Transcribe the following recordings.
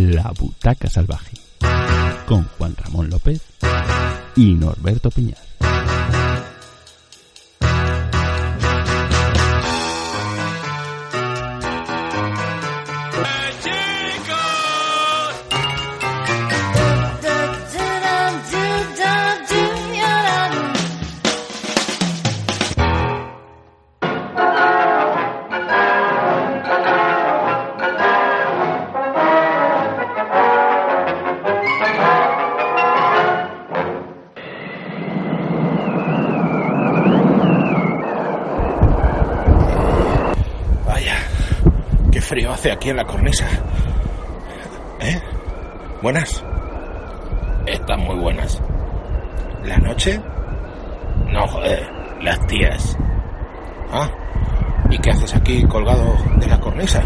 La Butaca Salvaje, con Juan Ramón López y Norberto Piñar. Aquí en la cornisa. ¿Eh? ¿Buenas? Están muy buenas. ¿La noche? No, joder, las tías. Ah, ¿y qué haces aquí colgado de la cornisa?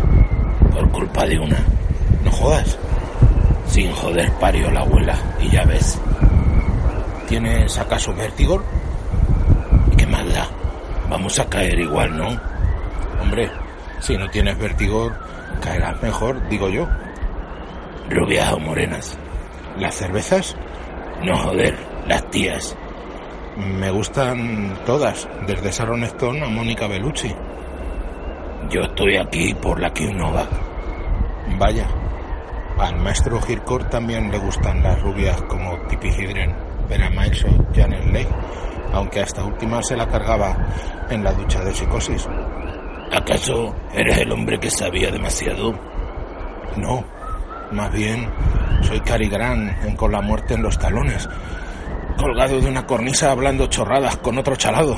Por culpa de una. No jodas. Sin joder parió la abuela, y ya ves. ¿Tienes acaso vértigo? ¿Y qué más da? Vamos a caer igual, ¿no? Hombre, si no tienes vértigo, caerás mejor, digo yo. ¿Rubias o morenas? ¿Las cervezas? No, joder, las tías. Me gustan todas, desde Sharon Stone a Mónica Bellucci. Yo estoy aquí por la que. Vaya, al maestro Hircourt también le gustan las rubias como Tippi Hedren, Vera Miles o Janet Leigh, aunque a esta última se la cargaba en la ducha de psicosis. ¿Acaso eres el hombre que sabía demasiado? No, más bien soy Cary Grant Con la muerte en los talones, colgado de una cornisa hablando chorradas con otro chalado.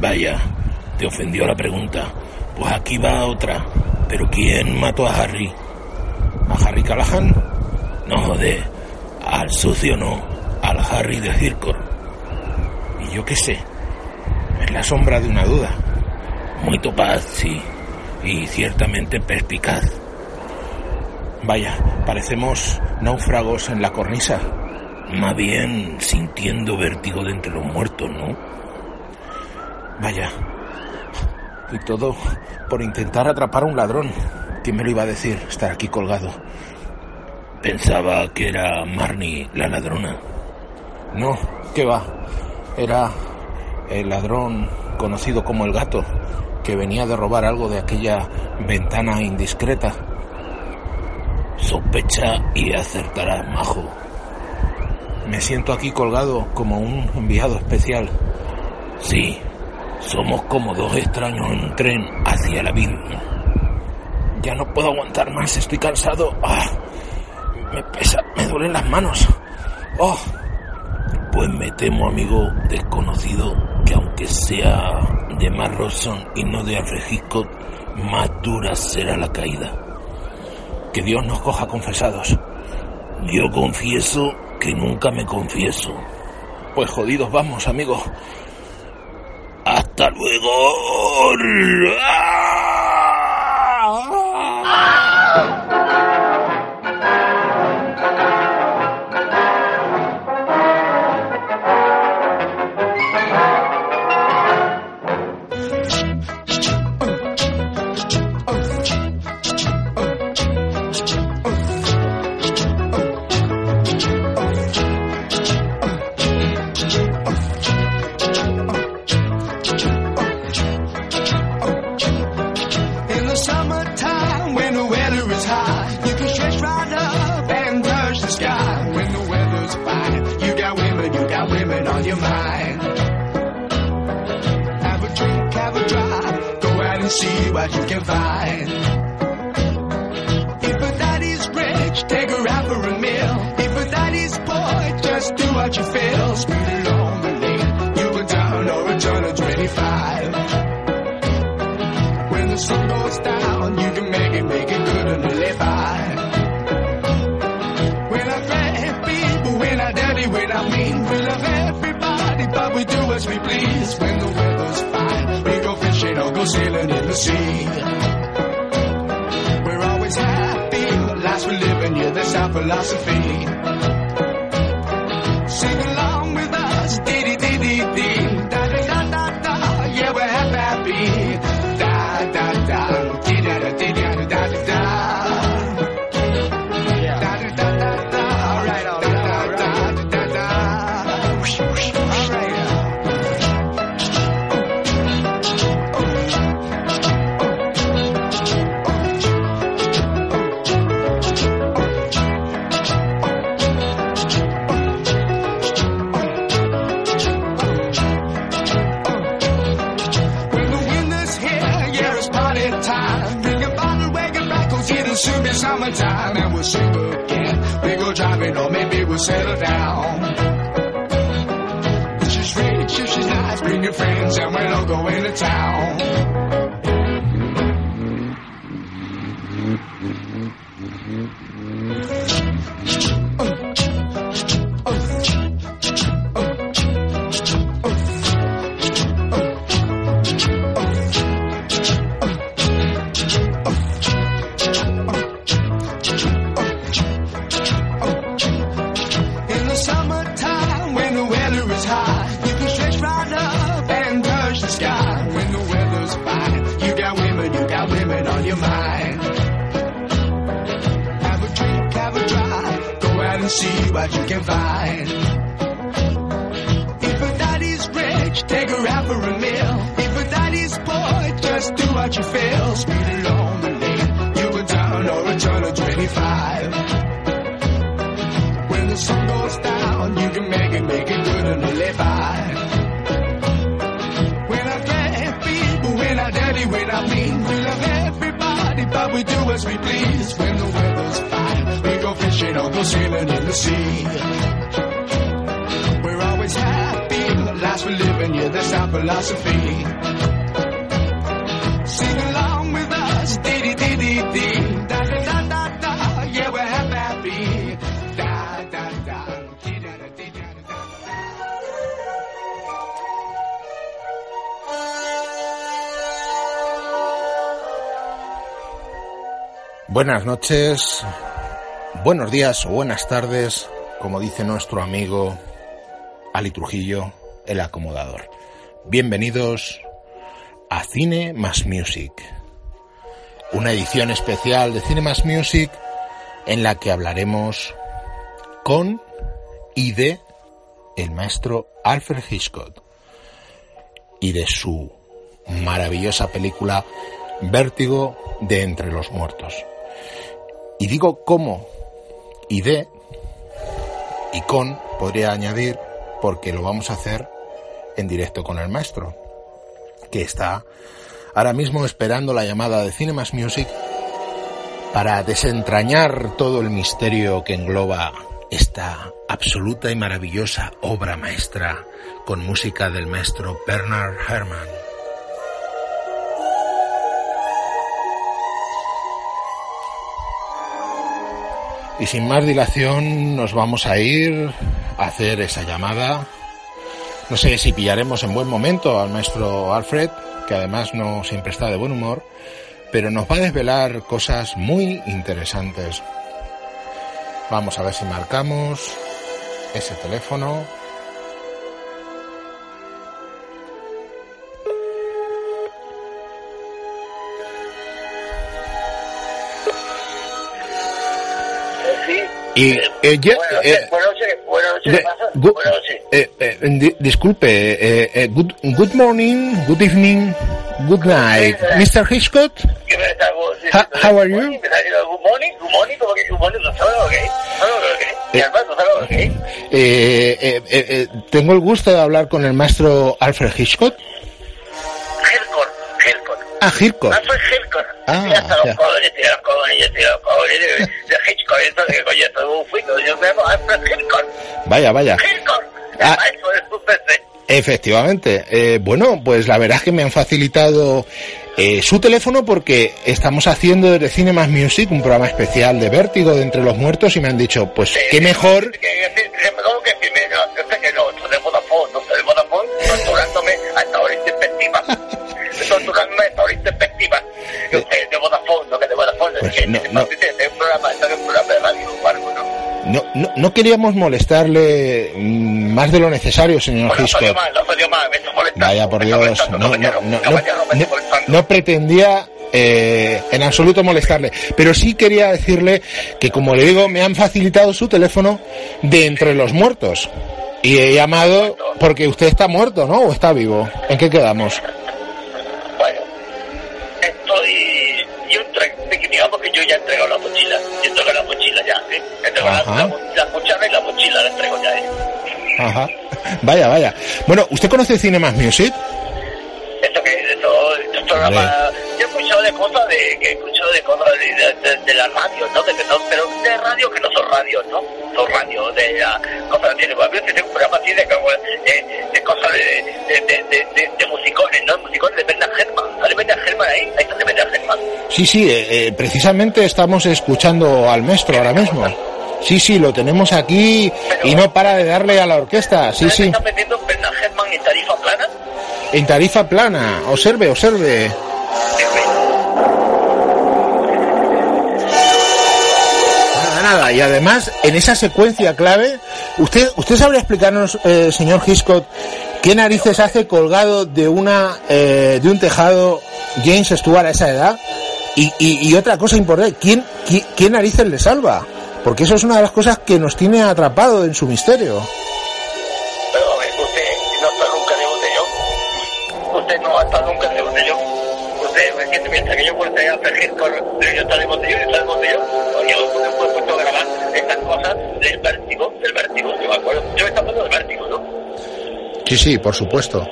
Vaya, te ofendió la pregunta. Pues aquí va otra. ¿Pero quién mató a Harry? ¿A Harry Callahan? No joder, al sucio no, al Harry de Hircourt. Y yo qué sé, es la sombra de una duda. Muy topaz, sí, y ciertamente perspicaz. Vaya, parecemos náufragos en la cornisa. Más bien sintiendo vértigo de entre los muertos, ¿no? Vaya. Y todo por intentar atrapar a un ladrón. ¿Quién me lo iba a decir, estar aquí colgado? Pensaba que era Marnie la ladrona. No, ¿qué va? Era el ladrón conocido como el gato, que venía de robar algo de aquella ventana indiscreta. Sospecha y acertará, majo. Me siento aquí colgado como un enviado especial. Sí, somos como dos extraños en un tren hacia la Virgen. Ya no puedo aguantar más, estoy cansado. Ah, me pesa, me duelen las manos. Oh. Pues me temo, amigo desconocido, que aunque sea de Roson y no de Hitchcock, más dura será la caída. Que Dios nos coja confesados. Yo confieso que nunca me confieso. Pues jodidos vamos, amigo. Hasta luego. In find. If a daddy's rich, take her out for a meal. If a daddy's poor, just do what you feel. Speed along the lane, you can down or a turn of 25. When the sun goes down, you can make it, make it good and live by. When I grab people, when I dirty, when I mean, we love everybody, but we do as we please. When the weather's fine, we go fishing or go sailing in the sea. Our philosophy. Summertime and we'll sleep again. We go driving or maybe we'll settle down. She's rich, if she's nice, bring your friends and we'll all go into town. Buenas noches, buenos días o buenas tardes, como dice nuestro amigo Ali Trujillo, el acomodador. Bienvenidos a Cine más Music, una edición especial de Cine más Music en la que hablaremos con y de el maestro Alfred Hitchcock y de su maravillosa película Vértigo de Entre los Muertos. Y digo cómo y de y con, podría añadir, porque lo vamos a hacer en directo con el maestro, que está ahora mismo esperando la llamada de Cinemas Music para desentrañar todo el misterio que engloba esta absoluta y maravillosa obra maestra con música del maestro Bernard Herrmann. Y sin más dilación nos vamos a ir a hacer esa llamada. No sé si pillaremos en buen momento al maestro Alfred, que además no siempre está de buen humor, pero nos va a desvelar cosas muy interesantes. Vamos a ver si marcamos ese teléfono. Noches. eh, disculpe, eh, eh, good, good morning, good evening, good night, Mr. Hitchcock. ¿Qué me está Ha- how are you? Tengo el gusto de hablar con el maestro Alfred Hitchcock. Ah, Hitchcock. Ah, Sí, hasta ya. los cojones, tío, los cojones, yo tío, los cojones de, de Hitchcock, entonces, coño, esto es un fuito, yo me llamo Alfred Hillcourt, Vaya, vaya. Ah. Efectivamente. Eh, bueno, pues la verdad es que me han facilitado eh, su teléfono porque estamos haciendo desde Cine Más Music un programa especial de Vértigo de Entre los Muertos y me han dicho, pues qué mejor. Que- que- que- que- ¿Cómo que primero? Yo sé que no, de Vodafone, no sé de Vodafone, torturándome hasta hora intempestiva. torturándome hasta. De Vodafone, no que de Vodafone, Pues es que no, es no. es un programa, esto es un programa de radio, Marco, ¿no? No, no, no queríamos molestarle mm, más de lo necesario, señor Pues no Hitchcock. mal, mal. Vaya por Dios, no, no pretendía eh, en absoluto molestarle, pero sí quería decirle que, como le digo, me han facilitado su teléfono de entre los muertos. Y he llamado porque usted está muerto, ¿no? ¿O está vivo? ¿En qué quedamos? Bueno, estoy. Yo entrego, digamos que yo ya he entregado la mochila. Yo he entregado la mochila ya, ¿sí? He entregado la, la, la cuchara y la mochila la entrego ya, ¿eh? Ajá. Vaya, vaya. Bueno, ¿usted conoce Cinemas Music? Esto que, esto, estos programas. Yo he escuchado de cosas de. que he escuchado de cosas de, de, la las radios, ¿no? De que no, pero de radios que no son radios, ¿no? Son radios de uh, cosas de veces tengo un programa así de, de, de cosas de, de, Sí, sí, eh, eh, precisamente estamos escuchando al maestro ahora mismo. Sí, sí, lo tenemos aquí y no para de darle a la orquesta. Sí, ¿Sabes que sí. están vendiendo Bernard Herrmann en tarifa plana? En tarifa plana. Observe, observe. Nada, nada. Y además, en esa secuencia clave, ¿usted, usted sabría explicarnos, eh, señor Hitchcock, qué narices hace colgado de una eh, de un tejado James Stewart a esa edad? Y, y, y otra cosa importante, ¿quién, quién, ¿qué narices le salva? Porque eso es una de las cosas que nos tiene atrapado en su misterio. Pero a ver, usted no está nunca de botellón. Usted no ha estado nunca de botellón. Usted es que yo puedo a fregir con yo está de botellón y está de botellón. Oye, yo he puesto a grabar estas cosas del vértigo, del vértigo, yo me acuerdo. Yo me estaba hablando del vértigo, ¿no? Sí, sí, por supuesto.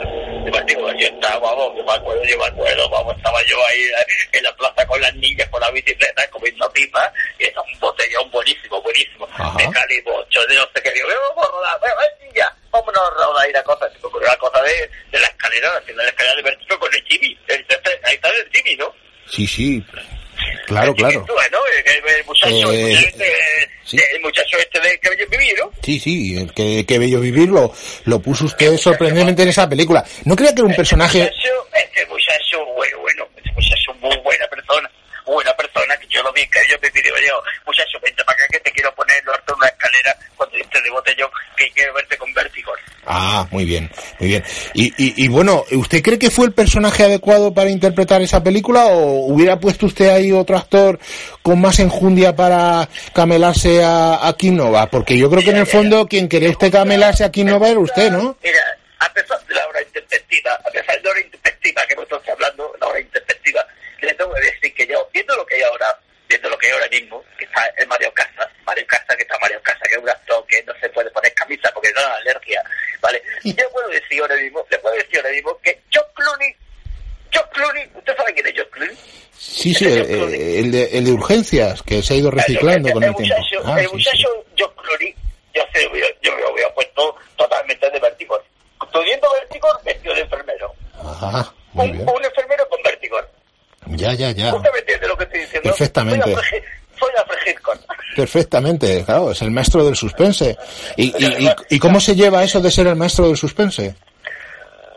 Yo me acuerdo, vamos, estaba yo ahí en la plaza con las niñas con la bicicleta comiendo pipas y era un botellón buenísimo, buenísimo. Ajá. De calibocho, de no sé qué, digo, vamos a rodar, bueno, ven, niña, vámonos a rodar y la cosa, se me la cosa de, de la escalera, haciendo la escalera de vértigo con el Jimmy, el- ahí está el Jimmy, ¿no? Sí, sí. Claro, El claro. El, muchacho, el, Eh, muchacho este, sí. el muchacho este de que yo viví, ¿no? Sí, sí, el que, que bello vivirlo lo puso usted sorprendentemente en esa película. ¿No creía que era un personaje... este muchacho, bueno, bueno, este muchacho muy buena persona, muy buena persona, que yo lo vi, que yo me pidió, yo, muchacho, vente para acá que te quiero poner lo alto de una escalera cuando estés de botellón, que quiero verte con vértigo. Ah, muy bien, muy bien. Y, y, y bueno, ¿usted cree que fue el personaje adecuado para interpretar esa película o hubiera puesto usted ahí otro actor con más enjundia para camelarse a, a Kim Nova? Porque yo creo que en el fondo quien quería usted camelarse a Kim Nova era usted, ¿no? Mira, a pesar de la hora introspectiva, a pesar de la hora introspectiva que vosotros estás hablando, la hora introspectiva, le tengo que decir que yo, viendo lo que hay ahora, viendo lo que hay ahora mismo, que está el Mario Casas, Mario Casas, que está Mario Casas, que es un actor que no se puede poner camisa porque le da alergia, ¿vale? Yo puedo decir ahora mismo, le puedo decir ahora mismo que George Clooney, George Clooney, ¿usted sabe quién es George Clooney? Sí, sí, el, el de, el de urgencias, que se ha ido reciclando con el tiempo. muchacho, Ah, el sí, sí. muchacho George Clooney, yo, sé, yo, yo me hubiera puesto totalmente de vértigo. Estudiando vértigo, vestido de enfermero. Ajá, muy Un, bien. un enfermero con vértigo. Ya, ya, ya. ¿Usted me entiende lo que estoy diciendo? Perfectamente. Soy Hitchcock. Perfectamente, claro, es el maestro del suspense. ¿Y, y, y, y cómo se lleva eso de ser el maestro del suspense?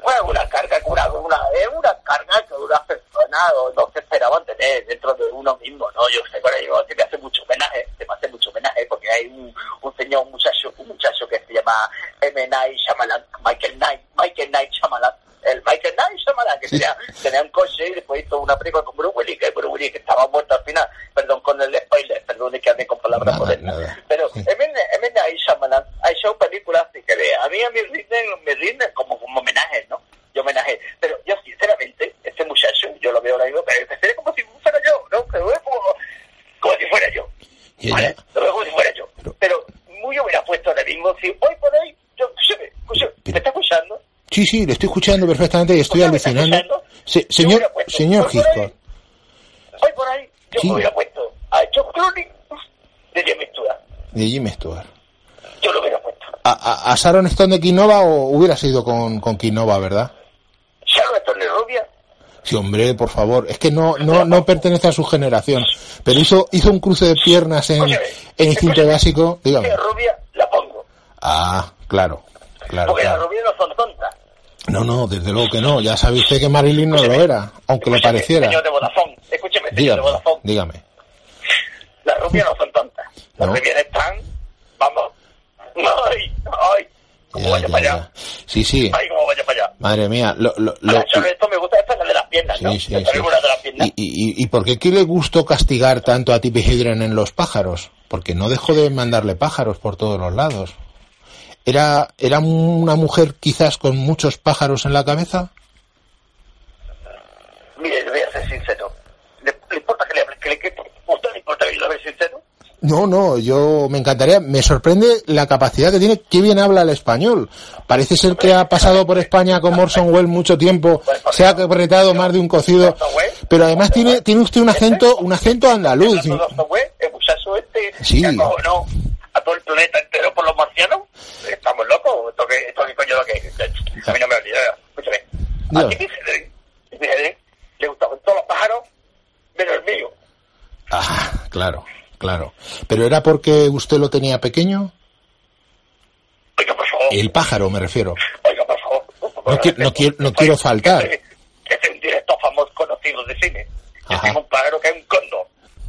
Bueno, una carga, una, una, es una carga que una persona o no se esperaban tener dentro de uno mismo, ¿no? Yo sé que ahora mismo se me hace mucho homenaje, se me hace mucho homenaje porque hay un, un señor, un muchacho, un muchacho que se llama M. Night Shyamalan, Michael Knight, Michael Knight Shyamalan, el Michael Knight Shyamalan, que tenía, tenía un coche y después hizo una película con Bruce Willis, que Bruce Willis que estaba muerto al final, perdón con el spoiler, perdón es que ande con palabras Nada, modernas, nada. pero Sí. M. M. Night Shyamalan ha hecho películas así que ve, a mí a mí rinden, me rinden como, como homenajes, ¿no? Yo homenaje, pero yo sinceramente, este muchacho, yo lo veo ahora mismo, pero es como si fuera yo, ¿no? Como, como si fuera yo. Ya, ¿vale? Lo veo como si fuera yo. Pero- muy hubiera puesto ahora mismo, si voy por ahí, yo, escúchame, escúchame, ¿me está escuchando? Sí, sí, le estoy escuchando perfectamente y estoy ¿Usted me está alucinando. Yo señor, señor Hitchcock. Voy por ahí, yo Sí. me hubiera puesto a George Clooney de James Stewart. de Jimmy Stewart. Yo lo hubiera puesto. ¿A, a, a Sharon Stone de Kinova o hubiera sido con, con Kinova, verdad? Sharon Stone de rubia, Sí, hombre, por favor. Es que no, no, no pertenece a su generación. Pero hizo, hizo un cruce de piernas en, Escúchame, en instinto básico. Dígame. rubia la pongo. Ah, claro, claro, Porque las claro. rubias no son tontas. No, no, desde luego que no. Ya usted que Marilyn no lo era, aunque le Escúchame, pareciera. Señor de Vodafone, escúcheme, señor de Dígame, Vodafone. dígame. Las rubias no son tontas. Las No. rubias están, vamos. Ay, ay. Como Ya, vaya ya, para allá. ya. Sí, sí. Ay, como vaya para allá. Madre mía. Lo, lo, lo- Sharon Stone me gusta esta es la de las piernas, ¿no? Sí, sí, también sí. de las piernas. ¿Y, y, y por qué qué le gustó castigar tanto a Tippi Hedren en Los pájaros? Porque no dejó de mandarle pájaros por todos los lados. ¿Era, ¿Era una mujer quizás con muchos pájaros en la cabeza? Mire, le voy a ser sincero. ¿Le, le importa que le hable? Que le, que, ¿A usted le importa que yo le hable sincero? No, no, yo me encantaría. Me sorprende la capacidad que tiene. Qué bien habla el español. Parece ser que ha pasado por España con Morson Well mucho tiempo. Se ha apretado más de un cocido. Pero además tiene, tiene usted un acento, un acento andaluz. El muchacho este Sí. A todo el planeta entero por los marcianos. Estamos locos. ¿Esto qué, esto qué coño lo que es? A mí no me olvida. Escúchame. A le gustaban todos los pájaros menos el mío. Ah, claro, claro. Pero era porque usted lo tenía pequeño. Oiga, por favor. El pájaro, me refiero. Oiga, por favor. No qui- no quiero- no quiero faltar. Que es un director famoso conocido de cine. Es un pájaro que es un cóndor.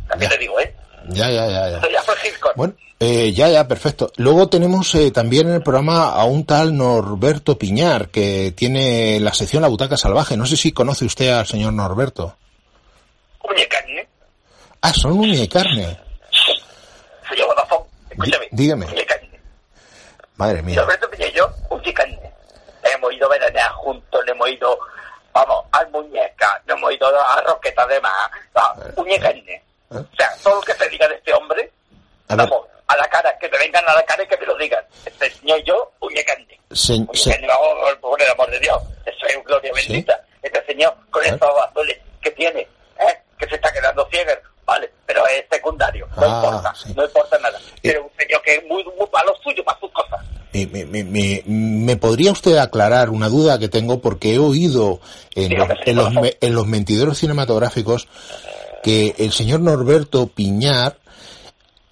También Ya. te digo, ¿eh? Ya, ya, ya, ya. Soy Hitchcock. Bueno, eh, ya, ya, perfecto. Luego tenemos eh, también en el programa a un tal Norberto Piñar, que tiene la sección La Butaca Salvaje. No sé si conoce usted al señor Norberto. Uña carne. Ah, son uña y carne. Vodafone, escúchame. Dí- dígame. Uña carne. Madre mía. Alberto Piña y yo, uña carne. Hemos ido a veranear juntos, le hemos ido, vamos, al muñeca, le hemos ido a Roqueta de Mar, a uña carne. O sea, todo lo que se diga de este hombre, A ver. vamos, a la cara, que me vengan a la cara y que me lo digan. Este señor y yo, se- carne, vamos, por el amor de Dios. Eso es gloria Sí. bendita. Este señor, con ¿Eh? estos azules que tiene, ¿eh? que se está quedando ciego, vale, pero es secundario, no Ah, importa, sí. no importa nada. Pero un señor que es muy, muy para lo suyo, para sus cosas. Me, me- me- me- ¿Me podría usted aclarar una duda que tengo? Porque he oído en los, en los, en los mentideros cinematográficos que el señor Norberto Piñar,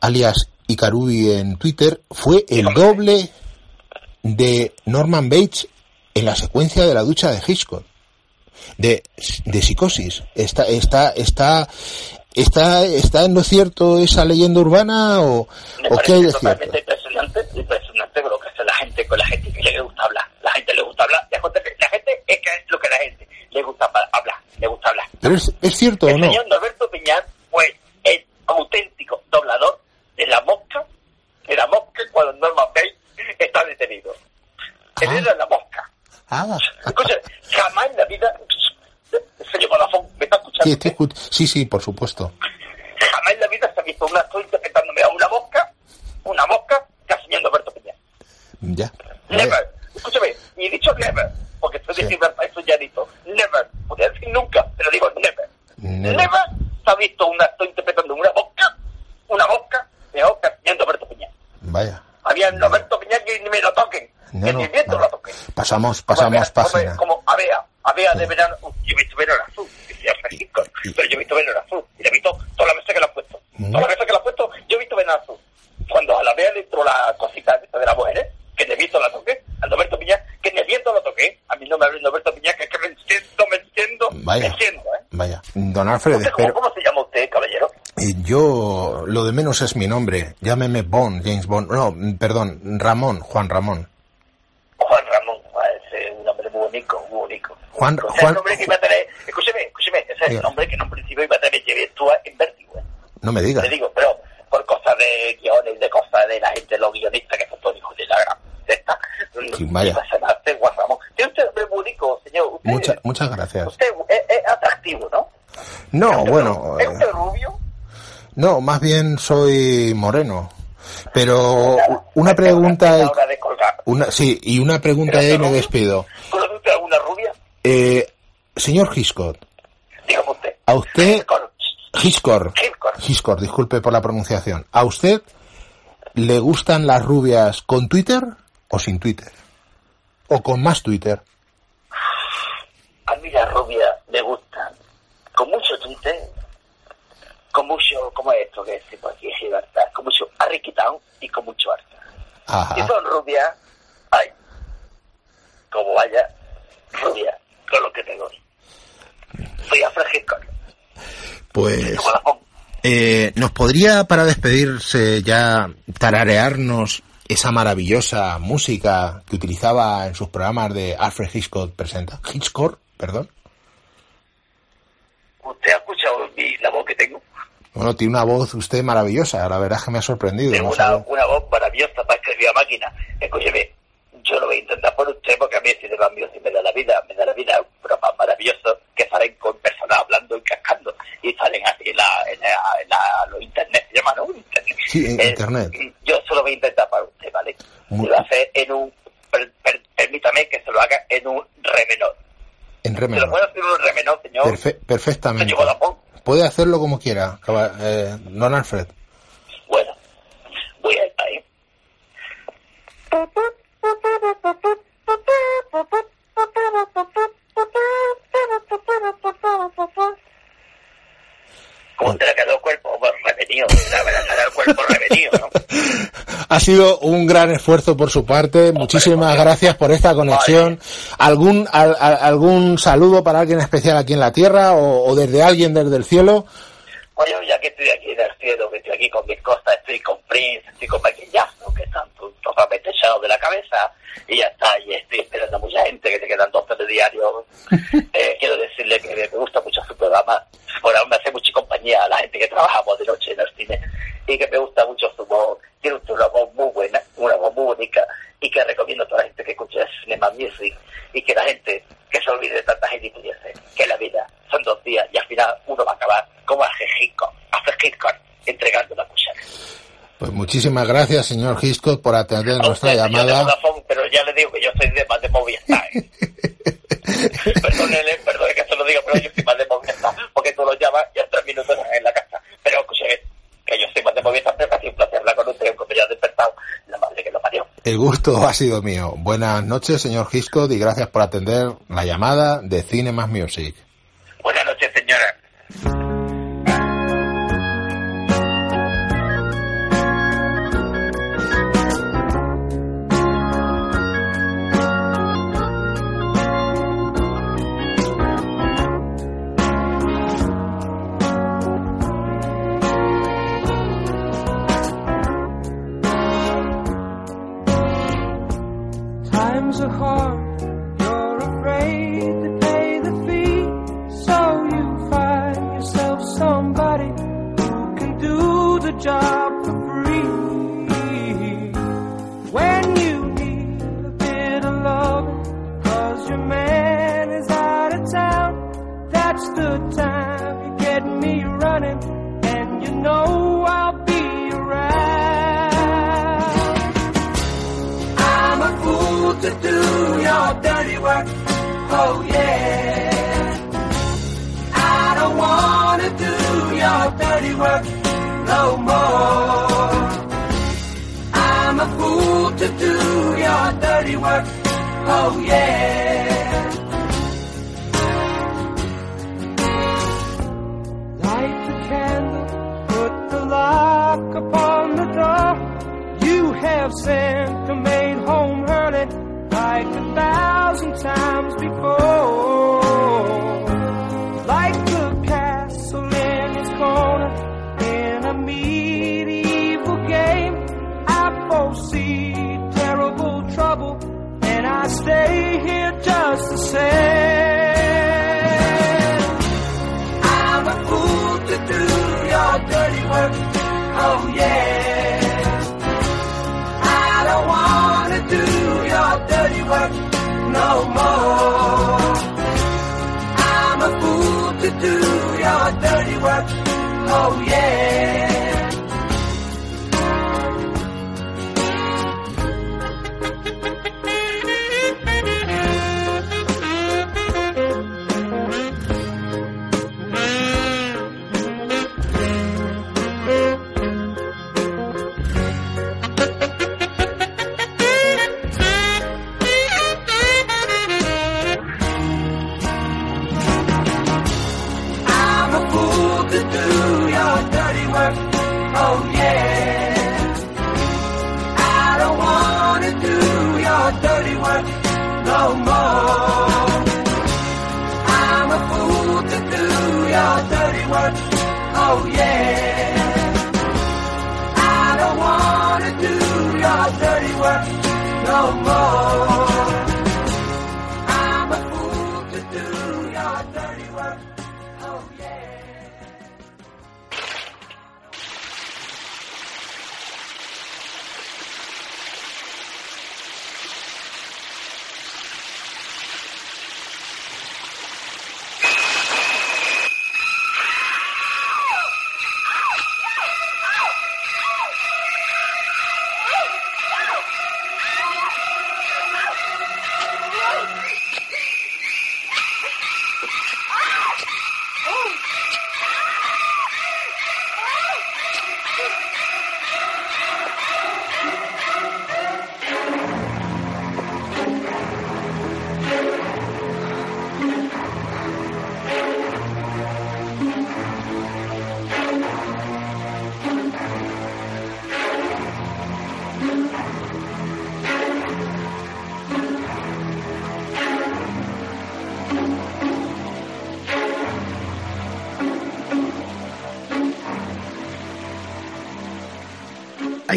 alias Icarubi en Twitter, fue el doble de Norman Bates en la secuencia de la ducha de Hitchcock. De, de psicosis. Está, está, está, está, está en lo cierto esa leyenda urbana o, Me o qué hay de totalmente cierto? impresionante, impresionante lo que hace la gente, con la gente que le gusta hablar. La gente le gusta hablar, la gente, la gente es que es lo que la gente le gusta hablar, le gusta hablar. Pero es, es cierto o El no? señor Norberto Piñar fue el auténtico doblador de la mosca, de la mosca cuando Norman Bates está detenido. Él Ah. era la mosca. Ah, Escucha, jamás en la vida, señor Vodafone, ¿me está escuchando? sí, estoy sí, sí, por supuesto. Jamás en la vida se ha visto una actor interpretándome a una mosca, una mosca, que al señor Norberto Piñar. Ya. Never. Escúchame, y he dicho never, porque estoy Sí. diciendo eso ya dicho. Never. Podría decir nunca, pero digo never. Never. Never, se ha visto un actor interpretando una mosca, una mosca, mejor que Norberto Piñar. Vaya. Había Norberto Piñar que ni me lo toquen, No, que no, ni viento no. lo toquen. Pasamos, Como pasamos como- página. Como Avea, Avea Sí. de verano, yo he visto verano azul, Hitchcock, Y- pero yo he visto verano azul, y lo he visto todas las veces que lo han puesto. Mm. Todas las veces que lo han puesto, yo he visto verano azul. Cuando a la Avea le entró la cosita de las mujeres, que de viento la toqué, al Roberto Piñar, viento lo toqué, a mí no me hable Roberto Piñar, que es que me enciendo, me enciendo, Vaya. me enciendo, ¿eh? Vaya. Don Alfred, ¿Usted cómo, espero. cómo se llama usted, caballero? Eh, Yo, lo de menos es mi nombre. Llámeme Bond, James Bond. No, mm, perdón, Ramón, Juan Ramón. Juan Ramón, ah, ese es un nombre muy bonito, muy bonito. Juan- O sea, Juan- el nombre que iba a tener, escúcheme, escúcheme, ese es el nombre que en un principio iba a tener Jerry Stuart en vértigo, ¿eh? No me diga. Te digo, pero por cosas de guiones, de cosas de la gente, los guionistas, que son todos hijos de la gran Sí, vaya. iba a llamarse Juan Ramón. Tiene usted un nombre muy bonito, señor. Usted, Muchas, muchas gracias. usted es, es atractivo, ¿no? No, bueno, ¿Es eh, usted rubio? no, más bien soy moreno. Pero una pregunta, una, sí, y una pregunta ¿Pero y ahí me despido. ¿Conoce usted alguna rubia? Eh, señor Hitchcock, Dígame usted. a usted. Hitchcock, disculpe por la pronunciación. ¿A usted le gustan las rubias con Twitter o sin Twitter? ¿O con más Twitter? A mí las rubias me gustan. Con mucho Twitter, con mucho, como esto que decimos aquí, Gibraltar, con mucho arriquitado y con mucho arte. Ajá. son rubias, ay, como vaya, rubia, con lo que te doy. Soy a Francisco. Pues, eh, ¿nos podría, para despedirse ya, tararearnos esa maravillosa música que utilizaba en sus programas de Alfred Hitchcock presenta? Hitchcock, perdón. ¿Usted ha escuchado mi- la voz que tengo? Bueno, tiene una voz usted maravillosa, la verdad es que me ha sorprendido. Tengo no una, una voz maravillosa para escribir a máquina. Escúcheme, yo lo voy a intentar por usted porque a mí si de cambio si me da la vida, me da la vida un programa maravilloso que salen con personas hablando y cascando y salen así en la, en la, en la- los internet, se llama, ¿no? Internet. Sí, en Eh, internet. Yo solo voy a intentar para usted, ¿vale? Muy- Se lo hace en un... per- per- permítame que se lo haga en un re menor. En re ¿Se lo menor. puedo hacer en un re menor, señor? Perfe- perfectamente. Señor. Puede hacerlo como quiera, eh, don Alfred. Bueno, voy a ir ahí. ¿Cómo te le quedó el cuerpo? Ha sido un gran esfuerzo por su parte. Muchísimas gracias por esta conexión. ¿Algún, al- al- algún saludo para alguien especial aquí en la Tierra o, o desde alguien desde el cielo? Ya que estoy aquí en el cielo, que estoy aquí con mis cosas, estoy con Prince, estoy con Michael Jackson, que están totalmente echados de la cabeza, y ya está, y estoy esperando a mucha gente que se quedan dos de diario. Eh, quiero decirle que me gusta mucho su programa, bueno, me hace mucha compañía a la gente que trabajamos de noche en el cine, y que me gusta mucho su voz, tiene usted una voz muy buena, una voz muy bonita, y que recomiendo a toda la gente que escuche Cinema Music, y que la gente que se olvide de tanta gilipolleces, que la vida son dos días, y al final uno va a acabar como a Hitchcock, a Hitchcock, entregando la cuchara. Pues muchísimas gracias, señor Hitchcock, por atender A nuestra usted, llamada. Vodafone, pero ya le digo que yo soy de más de Movistar. ¿eh? Perdónele, perdone que se lo diga, pero yo soy más de Movistar, porque tú lo llamas y en tres minutos en la casa. Pero escuche, que yo soy más de Movistar, pero casi un placer hablar con usted, como ya ha despertado la madre que lo parió. El gusto ha sido mío. Buenas noches, señor Hitchcock, y gracias por atender la llamada de Cine Más Music. Oh yeah.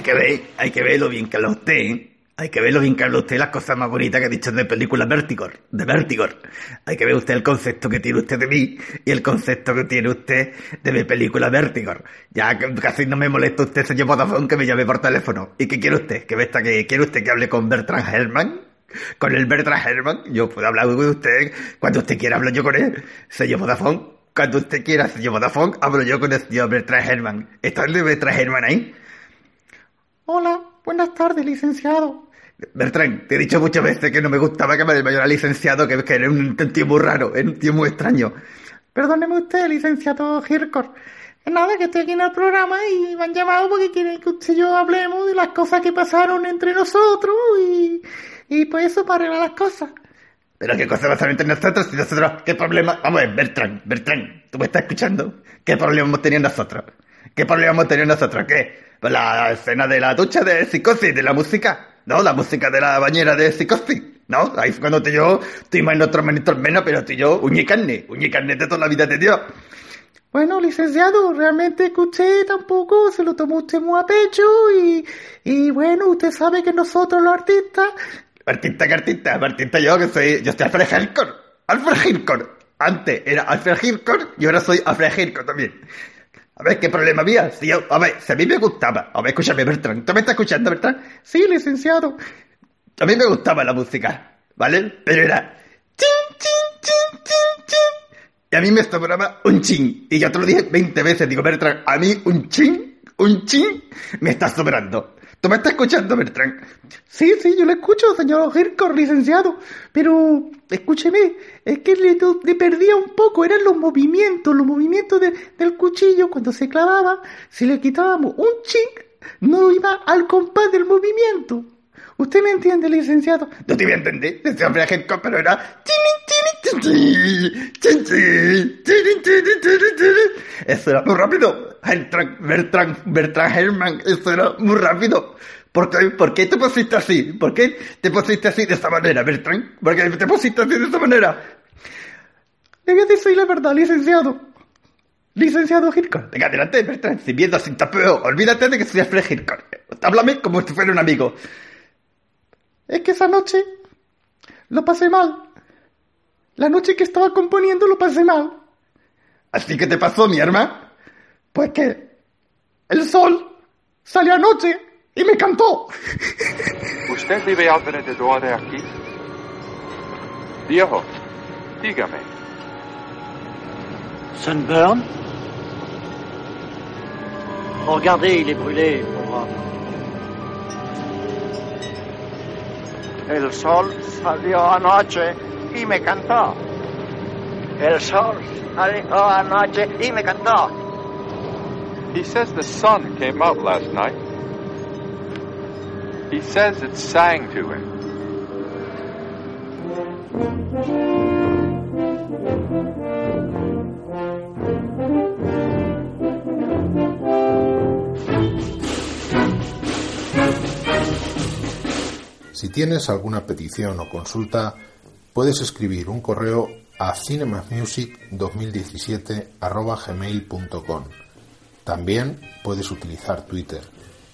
Que ver, hay que ver lo bien que habla usted, ¿eh? Hay que ver lo bien que habla usted las cosas más bonitas que ha dicho de película Vertigo, de Vertigo. Hay que ver usted el concepto que tiene usted de mí y el concepto que tiene usted de mi película Vertigo. Ya casi no me molesta usted, señor Vodafone, que me llame por teléfono. ¿Y qué quiere usted? ¿Que, esta, que quiere usted que hable con Bertrand Herrmann? Con el Bertrand Herrmann. Yo puedo hablar con usted cuando usted quiera, hablo yo con él. Señor Vodafone, cuando usted quiera, señor Vodafone, hablo yo con el señor Bertrand Herrmann. ¿Está el de Bertrand Herrmann ahí? Hola, buenas tardes, licenciado. Bertrand, te he dicho muchas veces que no me gustaba que me llamara licenciado, que, que era un tío muy raro, era un tío muy extraño. Perdóneme usted, licenciado Hirkor. Nada, que estoy aquí en el programa y me han llamado porque quieren que usted y yo hablemos de las cosas que pasaron entre nosotros y, y pues eso para arreglar las cosas. Pero qué cosa pasaron entre nosotros y nosotros, qué problema. Vamos a ver, Bertrand, Bertrand, ¿tú me estás escuchando? ¿Qué problema hemos tenido nosotros? ¿Qué hemos tenido nosotros? ¿Qué? Pues la escena de la ducha de psicosis, de la música. No, la música de la bañera de psicosis. No, ahí fue cuando tú y yo, tú más otros manitos menos, pero tú y yo, uña y carne, uña carne de toda la vida de Dios. Bueno, licenciado, realmente que usted tampoco se lo tomó usted muy a pecho y, y bueno, usted sabe que nosotros los artistas... Artista que artista, artista yo que soy, yo soy Alfred Hitchcock, Alfred Hitchcock. Antes era Alfred Hitchcock y ahora soy Alfred Hitchcock también. A ver, ¿qué problema había? Si yo, a ver, si a mí me gustaba. A ver, escúchame, Bertrand. ¿Tú me estás escuchando, Bertrand? Sí, licenciado. A mí me gustaba la música, ¿vale? Pero era... Chin, chin, chin, chin, chin. Y a mí me sobraba un chin. Y yo te lo dije 20 veces. Digo, Bertrand, a mí un chin, un chin, me está sobrando. ¿Tú me estás escuchando, Bertrand? Sí, sí, yo le escucho, señor Hirkor, licenciado. Pero, escúcheme, es que le, perdía un poco, eran los movimientos, los movimientos de, del cuchillo cuando se clavaba. Si le quitábamos un ching, no iba al compás del movimiento. ¿Usted me entiende, licenciado? No te voy a entender, ese hombre Hirkor, pero era... Eso era muy rápido. Bertrand, Bertrand Herrmann, eso era muy rápido. ¿Por qué, ¿Por qué te pusiste así? ¿Por qué te pusiste así de esta manera, Bertrand? ¿Por qué te pusiste así de esta manera? Le voy a decir la verdad, licenciado. Licenciado Hirkor. Venga, adelante, Bertrand, sin miedo, sin tapeo. Olvídate de que soy Alfred Hirkor. Háblame como si fuera un amigo. Es que esa noche lo pasé mal. La noche que estaba componiendo lo pasé mal. ¿Así que te pasó, mi arma? Pues que el sol salió anoche y me cantó. ¿Usted vive alrededor de aquí? Viejo, dígame. Sunburn Regardez, il est brûlé pour moi. El sol salió anoche y me cantó. El sol salió anoche y me cantó. He says the sun came out last night. He says it sang to him. Si tienes alguna petición o consulta, puedes escribir un correo a cinemasmusic2017.gmail.com. También puedes utilizar Twitter.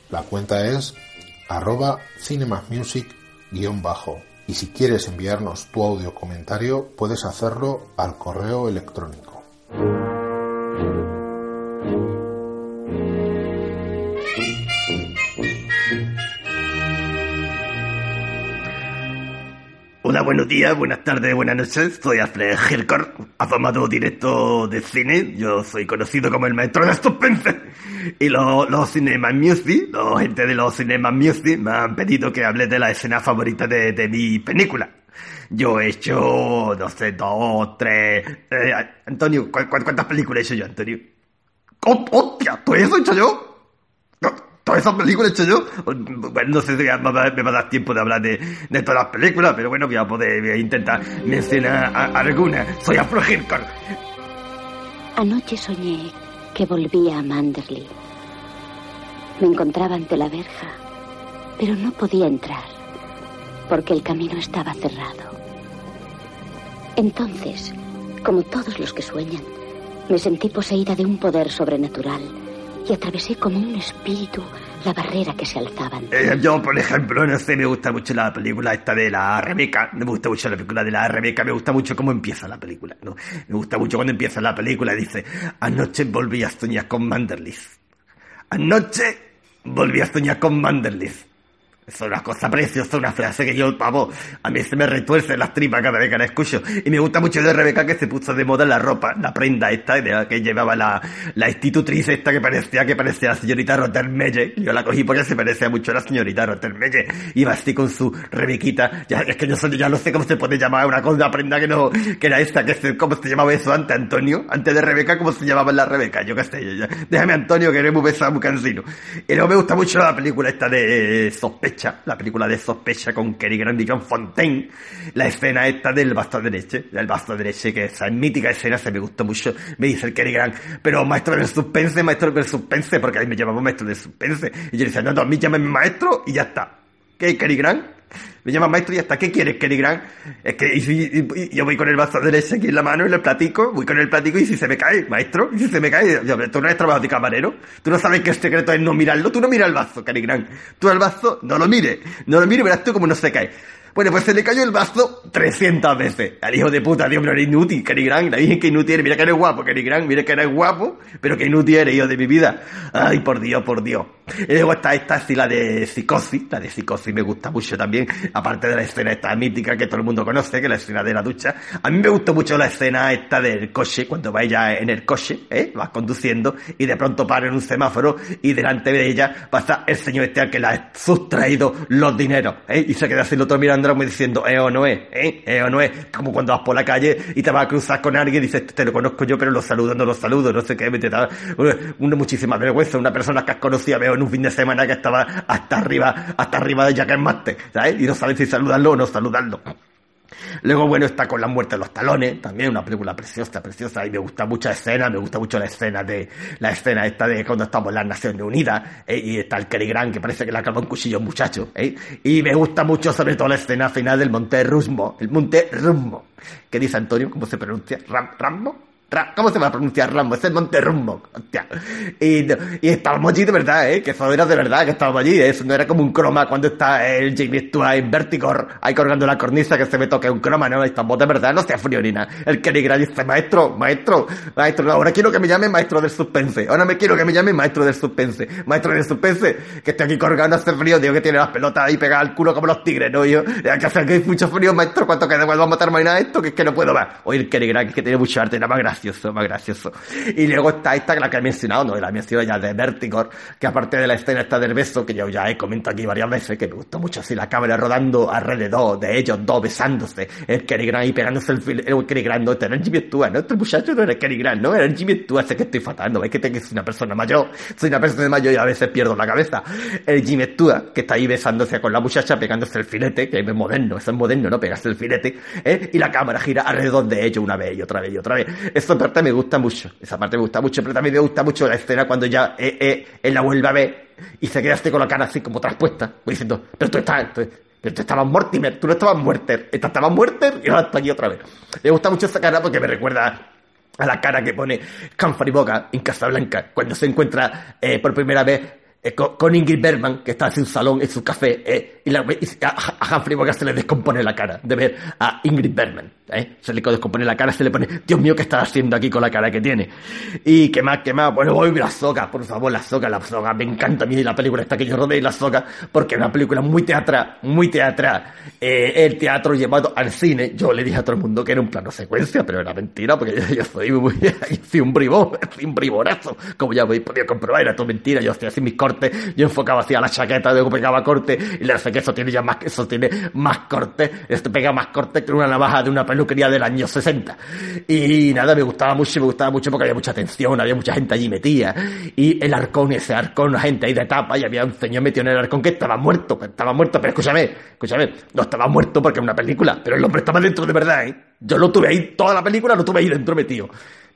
La cuenta es arroba cinemasmusic-bajo. Y si quieres enviarnos tu audio comentario, puedes hacerlo al correo electrónico. Hola, buenos días, buenas tardes, buenas noches. Soy Alfred Hirkor, afamado directo de cine. Yo soy conocido como el maestro de suspense. Y los, los Cinema Music, la gente de los Cinema Music, me han pedido que hable de la escena favorita de, de mi película. Yo he hecho, no sé, dos, tres... Eh, Antonio, ¿cu cu cuántas películas he hecho yo, Antonio? ¡Oh, ¡Hostia! ¿Todo eso he hecho yo? ¿Todas esas películas he hecho yo? Bueno, no sé si me va, a dar tiempo de hablar de, todas las películas, pero bueno, voy a poder intentar mencionar a, algunas. Soy Afro Hirkor. Anoche soñé que volvía a Manderley. Me encontraba ante la verja, pero no podía entrar, porque el camino estaba cerrado. Entonces, como todos los que sueñan, me sentí poseída de un poder sobrenatural y atravesé como un espíritu la barrera que se alzaba ante Eh, yo, por ejemplo, no sé, me gusta mucho la película esta de la Rebeca. Me gusta mucho la película de la Rebeca. Me gusta mucho cómo empieza la película. ¿no? Me gusta mucho cuando empieza la película dice: Anoche volví a soñar con Manderlis. Anoche volví a soñar con. Es una cosa preciosa, una frase que yo, vamos, a mí se me retuerce las tripas cada vez que la escucho. Y me gusta mucho de Rebeca que se puso de moda la ropa, la prenda esta que llevaba la, la institutriz esta que parecía que parecía la señorita Rottermeye. Yo la cogí porque se parecía mucho a la señorita Rottermeye. Iba así con su Rebequita. Ya, es que yo ya no sé cómo se puede llamar una cosa, una prenda que no, que era esta, que se, cómo se llamaba eso antes, Antonio. Antes de Rebeca, ¿cómo se llamaba la Rebeca? Yo qué sé, ya. Déjame Antonio que eres muy pesado, muy cansino. Y luego me gusta mucho la película esta de eh, Sospecha, la película de Sospecha con Cary Grant y John Fontaine, la escena esta del basto de leche, del basto de leche, que esa mítica escena se me gustó mucho, me dice el Cary Grant, pero maestro del suspense, maestro del suspense, porque ahí me llamaba maestro del suspense, y yo decía, no, no, a mí llámame maestro y ya está. ¿Qué, Cary Grant? Me llama maestro y ya está. ¿Qué quieres, Cary Grant? Es que y yo voy con el vaso de leche aquí en la mano y le platico, voy con el platico y si se me cae, maestro, y si se me cae, yo, tú no eres trabajo de camarero, tú no sabes que el secreto es no mirarlo, tú no miras el vaso, Cary Grant. Tú el vaso no lo mires, no lo mires, verás tú cómo no se cae. Bueno, pues se le cayó el vaso 300 veces. Al hijo de puta, Dios, pero eres inútil, Cary Grant. Le dije que inútil eres. Mira que eres guapo, Cary Grant. Mira que eres guapo, pero que inútil eres, hijo de mi vida. Ay, por Dios, por Dios. Y luego está esta, sí, la de psicosis. La de psicosis me gusta mucho también. Aparte de la escena esta mítica que todo el mundo conoce, que es la escena de la ducha. A mí me gustó mucho la escena esta del coche, cuando va ella en el coche, ¿eh? Vas conduciendo y de pronto para en un semáforo y delante de ella pasa el señor este al que le ha sustraído los dineros, ¿eh? Y se queda así el otro mirando como diciendo, eh o no es, eh, eh o no es. Como cuando vas por la calle y te vas a cruzar con alguien y dices, te lo conozco yo, pero lo saludo, no lo saludo, no sé qué, me te da una, una muchísima vergüenza. Una persona que has conocido, veo en un fin de semana que estaba hasta arriba, hasta arriba de Jack and Master, ¿sabes? Y no sabes si saludarlo o no saludarlo. Luego, bueno, está con la muerte de los talones, también una película preciosa, preciosa, y me gusta mucha escena, me gusta mucho la escena de, la escena esta de cuando estamos en las Naciones Unidas, ¿eh? y está el Cary Grant, que parece que le clavado un cuchillo muchacho, ¿eh? y me gusta mucho sobre todo la escena final del Monte Rusmo, el Monte Rumbo, ¿qué dice Antonio? ¿Cómo se pronuncia? ¿Ram, ¿Rambo? ¿Cómo se va a pronunciar Rambo? Es el Monte Rumbo, hostia. Y, y estábamos allí de verdad, ¿eh? Que eso era de verdad que estábamos allí. Eso no era como un croma cuando está el Jamie Stewart en Vertigor ahí colgando la cornisa que se me toque un croma, ¿no? Estamos de verdad, no sea frío ni nada. El Grant dice, maestro, maestro, maestro, ahora quiero que me llame maestro del suspense. Ahora me quiero que me llame maestro del suspense. Maestro del suspense, que estoy aquí colgando, hace frío, tío, que tiene las pelotas ahí pegadas al culo como los tigres, ¿no? Y yo, "Ya que hace que hay mucho frío, maestro, ¿cuánto queda? ¿Cuándo vamos a terminar esto? Que es que no puedo más. Oye, el Grant, que tiene mucho arte, era más gracioso, más gracioso. Y luego está esta, la que he mencionado, no, la he mencionado ya de Vertigor, que aparte de la escena esta del beso, que yo ya he comentado aquí varias veces, que me gustó mucho así la cámara rodando alrededor de ellos dos besándose, el Cary Grant ahí pegándose el el Cary Grant, no, este era el Jimmy Stewart, no, este muchacho no era el Cary Grant, no, era el Jimmy Stewart, sé que estoy fatal, no, es que tengo soy una persona mayor, soy una persona mayor y a veces pierdo la cabeza. El Jimmy Stewart, que está ahí besándose con la muchacha, pegándose el filete, que es moderno, eso es moderno, ¿no? Pegarse el filete, ¿eh? Y la cámara gira alrededor de ellos una vez y otra vez y otra vez. Esa parte me gusta mucho, esa parte me gusta mucho, pero también me gusta mucho la escena cuando ya eh, eh, la vuelve a ver y se queda así con la cara así como traspuesta, pues diciendo, pero tú estás, tú, pero tú estabas Mortimer, tú no estabas Muerter, esta estabas Muerter y ahora está aquí otra vez. Me gusta mucho esa cara porque me recuerda a la cara que pone Humphrey Bogart en Casablanca cuando se encuentra eh, por primera vez con, con Ingrid Bergman, que está en su salón, en su café, eh, y, a, a Humphrey Bogart se le descompone la cara de ver a Ingrid Bergman. Eh, se le descompone la cara, se le pone, Dios mío, ¿qué está haciendo aquí con la cara que tiene? Y qué más, qué más, bueno, voy la soga, por favor, la soga, la soga, me encanta a la película esta que yo rodé, la soga, porque es una película muy teatral, muy teatral. Eh, el teatro llevado al cine, yo le dije a todo el mundo que era un plano secuencia, pero era mentira, porque yo, yo soy un bribón, soy un bribonazo, como ya habéis podido comprobar, era todo mentira, yo hacía así mis cortes, yo enfocaba hacia la chaqueta, luego pegaba corte, y le hace que eso tiene ya más, eso tiene más corte, esto pega más corte que una navaja de una peluquería del año 60. Y nada, me gustaba mucho, me gustaba mucho porque había mucha atención, había mucha gente allí metida, y el arcón, ese arcón, gente ahí de tapa, y había un señor metido en el arcón que estaba muerto, estaba muerto, pero escúchame, escúchame, no estaba muerto porque es una película, pero el hombre estaba dentro de verdad, ¿eh? Yo lo tuve ahí, toda la película lo tuve ahí dentro metido.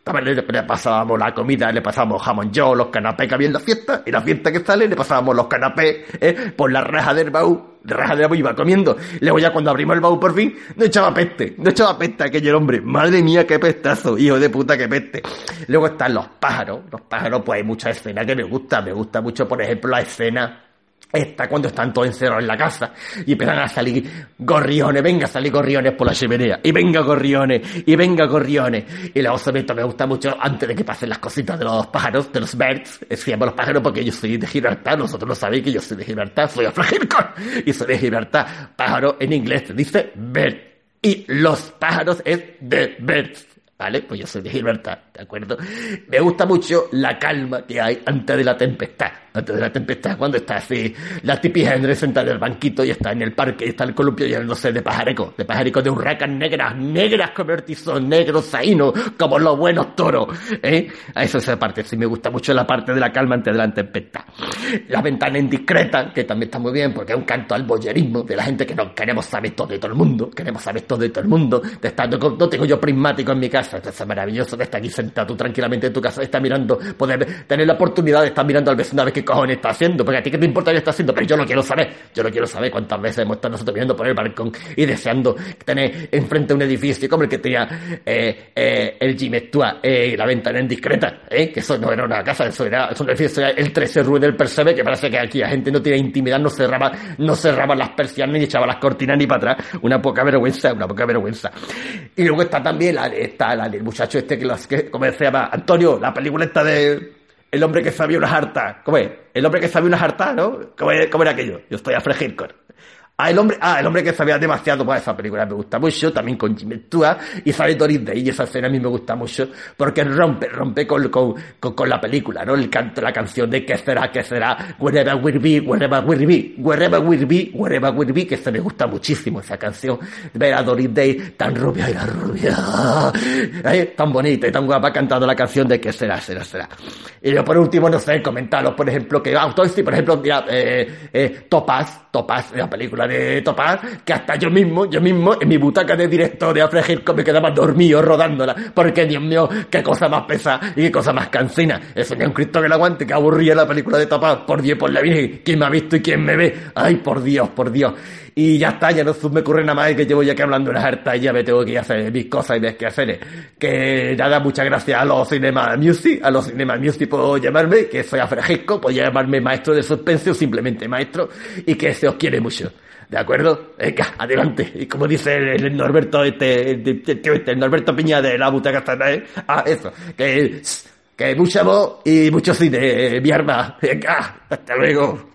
También le, pasábamos la comida, le pasábamos jamón yo, los canapés que había en la fiesta, y la fiesta que sale le pasábamos los canapés eh, por la reja del baúl, la reja del baúl iba comiendo. Luego ya cuando abrimos el baúl por fin, no echaba peste, no echaba peste aquel hombre. Madre mía, qué pestazo, hijo de puta, qué peste. Luego están los pájaros, los pájaros, pues hay muchas escenas que me gustan, me gusta mucho, por ejemplo, la escena esta cuando están todos encerrados en la casa y empiezan a salir gorriones, venga a salir gorriones por la chimenea, y venga gorriones, y venga gorriones. Y luego sobre todo me gusta mucho antes de que pasen las cositas de los pájaros, de los birds, llaman los pájaros porque yo soy de Gibraltar, nosotros lo sabéis que yo soy de Gibraltar, soy afragircon, y soy de Gibraltar. Pájaro en inglés se dice bird, y los pájaros es the birds. ¿Vale? Pues yo soy de Gibraltar, ¿de acuerdo? Me gusta mucho la calma que hay antes de la tempestad. Antes de la tempestad, cuando está así, la típica Henry sentada en el banquito y está en el parque y está el columpio llenándose de pajaricos, de pajaricos de urracas negras, negras convertidos negros zaínos, como los buenos toros, ¿eh? A eso esa parte, sí me gusta mucho la parte de la calma antes de la tempestad. La ventana indiscreta, que también está muy bien, porque es un canto al boyerismo de la gente que no queremos saber todo de todo el mundo, queremos saber todo de todo el mundo, de estar, no, no tengo yo prismático en mi casa, esto es maravilloso de estar aquí sentado tú tranquilamente en tu casa, estar mirando, poder tener la oportunidad de estar mirando al vecino a ver qué cojones está haciendo, porque a ti qué te importa qué está haciendo, pero yo lo quiero saber, yo lo quiero saber cuántas veces hemos estado nosotros mirando por el balcón y deseando tener enfrente un edificio como el que tenía eh, eh, el Jim Stewart eh, y la ventana indiscreta, eh, que eso no era una casa, eso era, eso era el 13 Rue del Percebe, que parece que aquí la gente no tiene intimidad, no cerraba, no cerraba las persianas ni echaba las cortinas ni para atrás, una poca vergüenza, una poca vergüenza. Y luego está también la, está la del muchacho este que, las, que ¿cómo se llama? Antonio, la película esta de el hombre que sabía una harta. ¿Cómo es? El hombre que sabía una harta, ¿no? ¿Cómo, es- cómo era aquello? Yo estoy a Fregircor. Ah, el hombre, ah, el hombre que sabía demasiado, pues esa película me gusta mucho, también con Jimmy Stewart, y sale Doris Day, y esa escena a mí me gusta mucho, porque rompe, rompe con, con, con, con la película, ¿no? El canto, la canción de qué será, qué será, wherever will be, wherever will be, wherever will be, wherever will be, que se me gusta muchísimo esa canción, ver a Doris Day tan rubia y la rubia, ¿eh? tan bonita y tan guapa cantando la canción de qué será, será, será. Y yo por último, no sé, comentaros, por ejemplo, que Autopsy, por ejemplo, mira, eh, eh, Topaz, Topaz, la película de Topaz, que hasta yo mismo, yo mismo, en mi butaca de directo de Alfred me quedaba dormido rodándola, porque Dios mío, qué cosa más pesada y qué cosa más cansina. Eso ni un Cristo que la aguante, que aburría la película de Topaz, por Dios, por la Virgen, quién me ha visto y quién me ve. Ay, por Dios, por Dios. Y ya está, ya no me ocurre nada más que llevo ya que hablando unas hartas y ya me tengo que ir a hacer mis cosas y mis quehaceres. Que nada, muchas gracias a los Cinema Music, a los Cinema Music por llamarme, que soy Afrajesco, por llamarme maestro de suspense o simplemente maestro, y que se os quiere mucho. ¿De acuerdo? Venga, adelante. Y como dice el, Norberto, este, este, el Norberto Piña de la butaca esta, ¿eh? Ah, eso. Que, que mucha voz y mucho cine, eh, mi arma. Venga, hasta luego.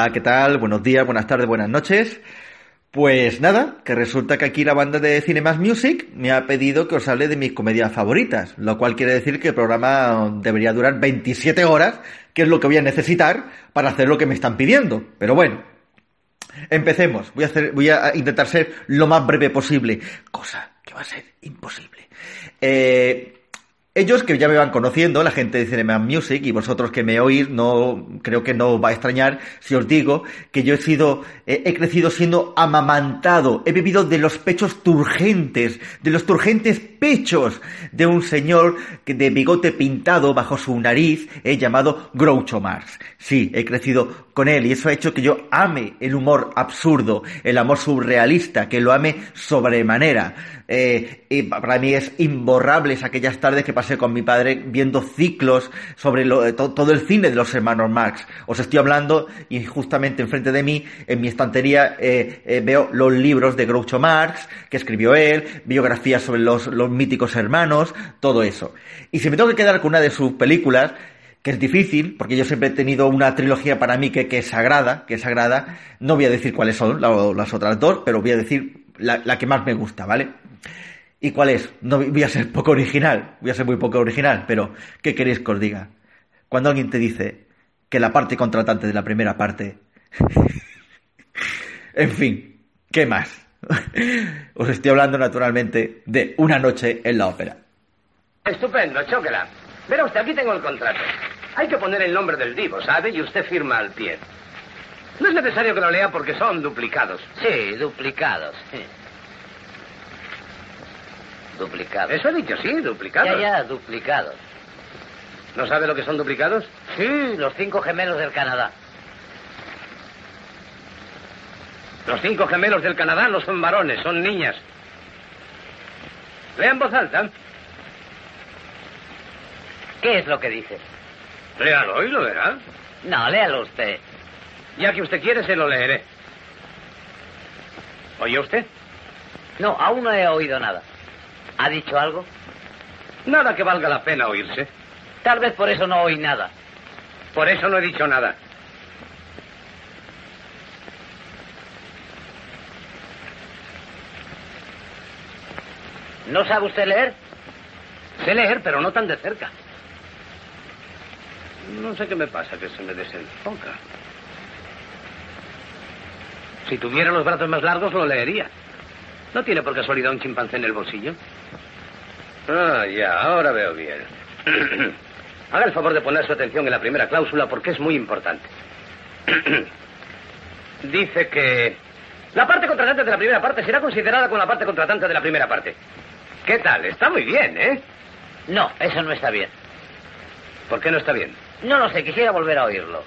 Hola, ¿qué tal? Buenos días, buenas tardes, buenas noches. Pues nada, que resulta que aquí la banda de Cinemas Music me ha pedido que os hable de mis comedias favoritas, lo cual quiere decir que el programa debería durar 27 horas, que es lo que voy a necesitar para hacer lo que me están pidiendo. Pero bueno, empecemos. Voy a, voy a intentar ser lo más breve posible, cosa que va a ser imposible. Eh, ellos que ya me van conociendo, la gente de Cinema Music y vosotros que me oís, no creo que no os va a extrañar si os digo que yo he sido, eh, he crecido siendo amamantado, he vivido de los pechos turgentes, de los turgentes pechos de un señor de bigote pintado bajo su nariz, eh, llamado Groucho Marx. Sí, he crecido con él y eso ha hecho que yo ame el humor absurdo, el amor surrealista, que lo ame sobremanera. Eh, y para mí es imborrables aquellas tardes que pasé con mi padre viendo ciclos sobre eh, to- todo el cine de los hermanos Marx. Os estoy hablando y justamente enfrente de mí, en mi estantería, eh, veo los libros de Groucho Marx que escribió él, biografías sobre los míticos hermanos, todo eso. Y si me tengo que quedar con una de sus películas, que es difícil, porque yo siempre he tenido una trilogía para mí que, que es sagrada, que es sagrada. No voy a decir cuáles son la- las otras dos, pero voy a decir la, la que más me gusta, ¿vale? ¿Y cuál es? No voy a ser poco original, voy a ser muy poco original, pero ¿qué queréis que os diga? Cuando alguien te dice que la parte contratante de la primera parte... en fin, ¿qué más? Os estoy hablando naturalmente de una noche en la ópera. Estupendo, chóquela. Verá usted, aquí tengo el contrato. Hay que poner el nombre del divo, ¿sabe? Y usted firma al pie. No es necesario que lo lea porque son duplicados. Sí, duplicados. sí. Duplicados. Eso he dicho, sí, duplicados. Ya, ya, duplicados. ¿No sabe lo que son duplicados? Sí, los cinco gemelos del Canadá. Los cinco gemelos del Canadá no son varones, son niñas. Lea en voz alta. ¿Qué es lo que dice? Léalo y lo verá. No, léalo usted. Ya que usted quiere, se lo leeré. ¿Oye usted? No, aún no he oído nada. ¿Ha dicho algo? Nada que valga la pena oírse. Tal vez por eso no oí nada. Por eso no he dicho nada. ¿No sabe usted leer? Sé leer, pero no tan de cerca. No sé qué me pasa, que se me desenfoca. Si tuviera los brazos más largos, lo leería. ¿No tiene por casualidad un chimpancé en el bolsillo? Ah, ya, ahora veo bien. Haga el favor de poner su atención en la primera cláusula porque es muy importante. Dice que la parte contratante de la primera parte será considerada como la parte contratante de la primera parte. ¿Qué tal? Está muy bien, ¿eh? No, eso no está bien. ¿Por qué no está bien? No lo sé, quisiera volver a oírlo.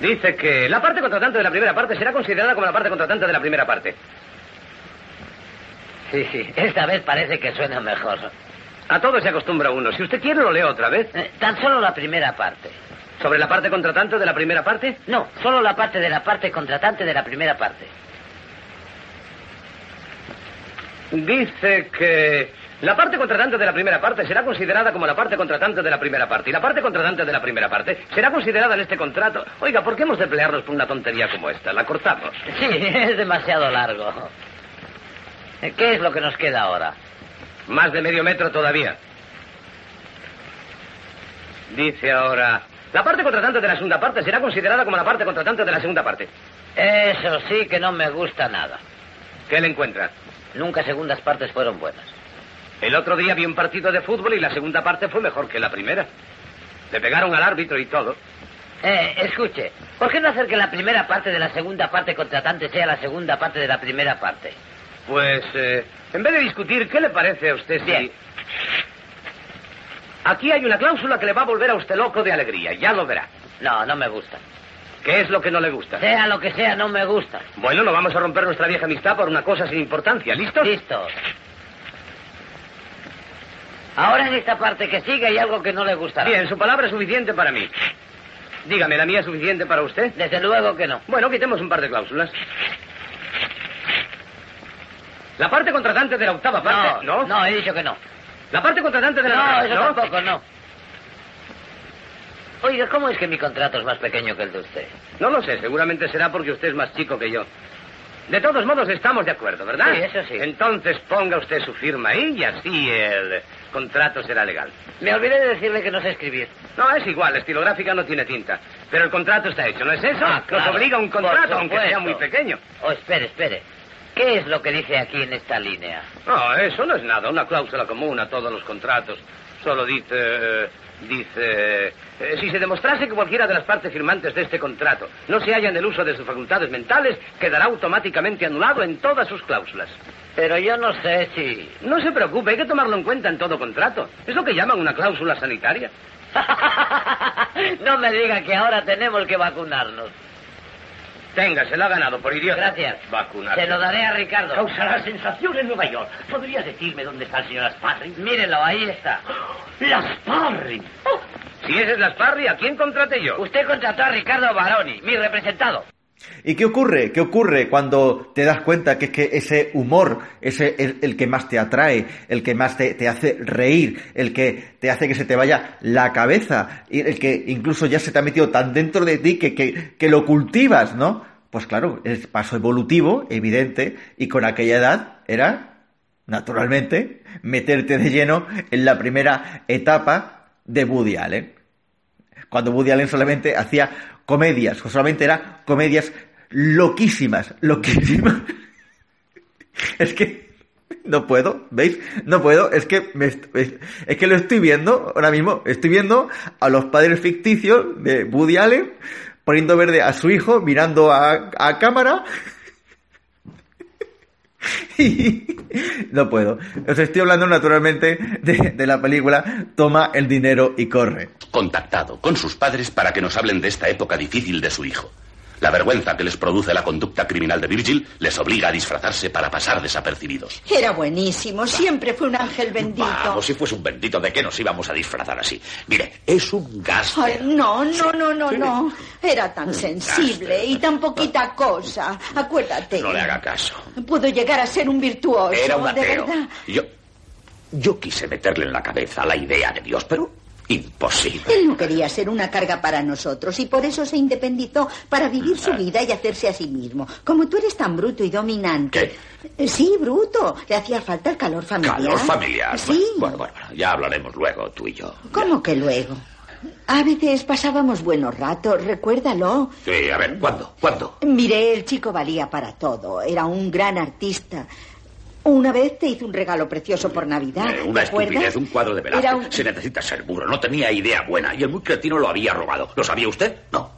Dice que la parte contratante de la primera parte será considerada como la parte contratante de la primera parte. Sí, sí, esta vez parece que suena mejor. A todo se acostumbra uno. Si usted quiere, lo leo otra vez. Eh, tan solo la primera parte. ¿Sobre la parte contratante de la primera parte? No, solo la parte de la parte contratante de la primera parte. Dice que la parte contratante de la primera parte será considerada como la parte contratante de la primera parte. Y la parte contratante de la primera parte será considerada en este contrato. Oiga, ¿por qué hemos de pelearnos por una tontería como esta? La cortamos. Sí, es demasiado largo. ¿Qué es lo que nos queda ahora? Más de medio metro todavía. Dice ahora. La parte contratante de la segunda parte será considerada como la parte contratante de la segunda parte. Eso sí que no me gusta nada. ¿Qué le encuentra? Nunca segundas partes fueron buenas. El otro día vi un partido de fútbol y la segunda parte fue mejor que la primera. Le pegaron al árbitro y todo. Eh, escuche, ¿por qué no hacer que la primera parte de la segunda parte contratante sea la segunda parte de la primera parte? Pues, eh, en vez de discutir, ¿qué le parece a usted si... Bien. Aquí hay una cláusula que le va a volver a usted loco de alegría, ya lo verá. No, no me gusta. ¿Qué es lo que no le gusta? Sea lo que sea, no me gusta. Bueno, no vamos a romper nuestra vieja amistad por una cosa sin importancia, ¿listos? Listo. Ahora en esta parte que sigue hay algo que no le gustará. Bien, su palabra es suficiente para mí. Dígame, ¿la mía es suficiente para usted? Desde luego que no. Bueno, quitemos un par de cláusulas. La parte contratante de la octava parte... No, no, he dicho que no. La parte contratante de la... No, eso tampoco, no. Oiga, ¿cómo es que mi contrato es más pequeño que el de usted? No lo sé, seguramente será porque usted es más chico que yo. De todos modos, estamos de acuerdo, ¿verdad? Sí, eso sí. Entonces ponga usted su firma ahí y así el contrato será legal. Me olvidé de decirle que no sé escribir. No, es igual, estilográfica no tiene tinta. Pero el contrato está hecho, ¿no es eso? Ah, claro. Nos obliga un contrato, aunque sea muy pequeño. Oh, espere, espere. ¿Qué es lo que dice aquí en esta línea? No, eso no es nada, una cláusula común a todos los contratos. Solo dice... Dice... eh, si se demostrase que cualquiera de las partes firmantes de este contrato no se halla en el uso de sus facultades mentales, quedará automáticamente anulado en todas sus cláusulas. Pero yo no sé si... No se preocupe, hay que tomarlo en cuenta en todo contrato. Es lo que llaman una cláusula sanitaria. no me diga que ahora tenemos que vacunarnos. Tenga, se lo ha ganado por idiota. Gracias. Vacunarse. Se lo daré a Ricardo. Causará sensación en Nueva York. ¿Podría decirme dónde está el señor Asparri? Mírelo, ahí está. ¡Las Parry! Si ese es la Sparry, ¿a quién contraté yo? Usted contrató a Ricardo Baroni, mi representado. ¿Y qué ocurre? ¿Qué ocurre cuando te das cuenta que es que ese humor es el, que más te atrae, el que más te, te hace reír, el que te hace que se te vaya la cabeza, y el que incluso ya se te ha metido tan dentro de ti que, que, que lo cultivas, ¿no? Pues claro, el paso evolutivo, evidente, y con aquella edad era, naturalmente, meterte de lleno en la primera etapa de Woody Allen cuando Woody Allen solamente hacía comedias, solamente era comedias loquísimas, loquísimas. es que no puedo, ¿veis? No puedo, es que me es que lo estoy viendo ahora mismo, estoy viendo a los padres ficticios de Woody Allen poniendo verde a su hijo, mirando a, a cámara. No puedo. Os estoy hablando naturalmente de la película Toma el dinero y corre. Contactado con sus padres para que nos hablen de esta época difícil de su hijo. La vergüenza que les produce la conducta criminal de Virgil les obliga a disfrazarse para pasar desapercibidos. Era buenísimo, siempre fue un ángel bendito. Vamos, si fuese un bendito, ¿de qué nos íbamos a disfrazar así? Mire, es un gasto. No, no, no, no, no. Era tan sensible y tan poquita cosa. Acuérdate. No le haga caso. Pudo llegar a ser un virtuoso. Era un de ateo. verdad. Yo, yo quise meterle en la cabeza la idea de Dios, pero imposible. Él no quería ser una carga para nosotros y por eso se independizó para vivir su vida y hacerse a sí mismo. Como tú eres tan bruto y dominante. ¿Qué? Sí, bruto. Le hacía falta el calor familiar. Calor familiar. Sí. Bueno, bueno, bueno, ya hablaremos luego, tú y yo. ¿Cómo que luego? A veces pasábamos buenos ratos, recuérdalo. Sí, a ver, ¿cuándo? ¿Cuándo? Mire, el chico valía para todo. Era un gran artista. Una vez te hizo un regalo precioso por Navidad. Eh, una estupidez, un cuadro de Velázquez. Un- Se necesita ser burro. No tenía idea buena. Y el muy cretino lo había robado. ¿Lo sabía usted? No.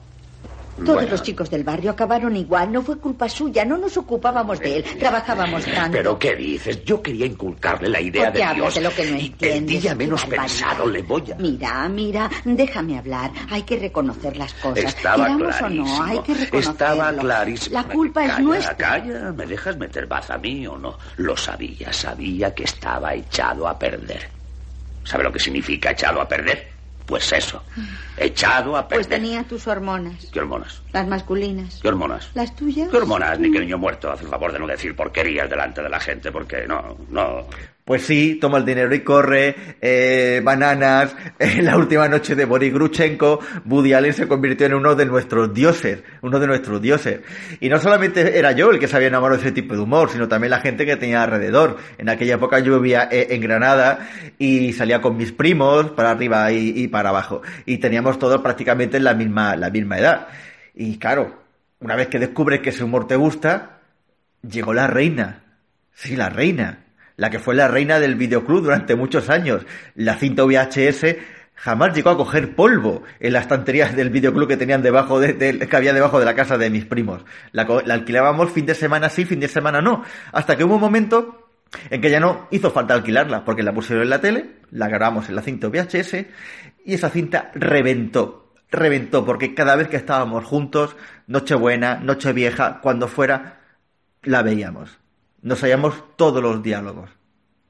Todos Bueno. los chicos del barrio acabaron igual. No fue culpa suya. No nos ocupábamos de él. Trabajábamos tanto. ¿Pero qué dices? Yo quería inculcarle la idea ¿Por qué de Dios. de lo que no Y entiendes? El día menos pensado le voy a... Mira, mira, déjame hablar. Hay que reconocer las cosas. Estaba Queramos o clarísimo. no, hay que reconocerlo. Estaba clarísimo. La culpa es nuestra. Calla, ¿me dejas meter baza a mí o no? Lo sabía, sabía que estaba echado a perder. ¿Sabe lo que significa echado a perder? Pues eso, echado a Pues perder. tenía tus hormonas, ¿Qué hormonas? las masculinas. ¿Qué hormonas? ¿Las tuyas? ¿Qué hormonas? Ni que niño muerto. Haz el favor de no decir porquerías delante de la gente, porque no, no. Pues sí, toma el dinero y corre, eh, bananas, en la última noche de Boris Gruchenko, Woody Allen se convirtió en uno de nuestros dioses, uno de nuestros dioses. Y no solamente era yo el que se había enamorado de ese tipo de humor, sino también la gente que tenía alrededor. En aquella época yo vivía eh, en Granada y salía con mis primos para arriba y, y para abajo. Y teníamos todos prácticamente la misma, la misma edad. Y claro, una vez que descubres que ese humor te gusta, llegó la reina. Sí, la reina. La que fue la reina del videoclub durante muchos años. La cinta VHS jamás llegó a coger polvo en las estanterías del videoclub que tenían debajo de, que había debajo de la casa de mis primos. La, la alquilábamos fin de semana sí, fin de semana no. Hasta que hubo un momento en que ya no hizo falta alquilarla, porque la pusieron en la tele, la grabamos en la cinta VHS y esa cinta reventó. Reventó porque cada vez que estábamos juntos, Nochebuena, Nochevieja, cuando fuera, la veíamos. Nos hallamos todos los diálogos.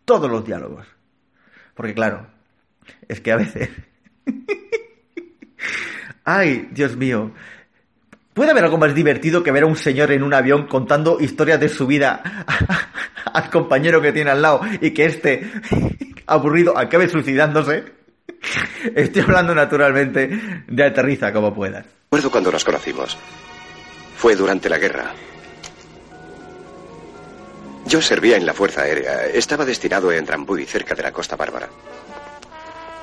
Todos los diálogos. Porque claro, es que a veces... Ay, Dios mío. ¿Puede haber algo más divertido que ver a un señor en un avión contando historias de su vida al compañero que tiene al lado y que este, aburrido, acabe suicidándose? Estoy hablando naturalmente de aterriza como puedas. Recuerdo cuando nos conocimos. Fue durante la guerra. Yo servía en la Fuerza Aérea. Estaba destinado en Drambuie, cerca de la Costa Bárbara.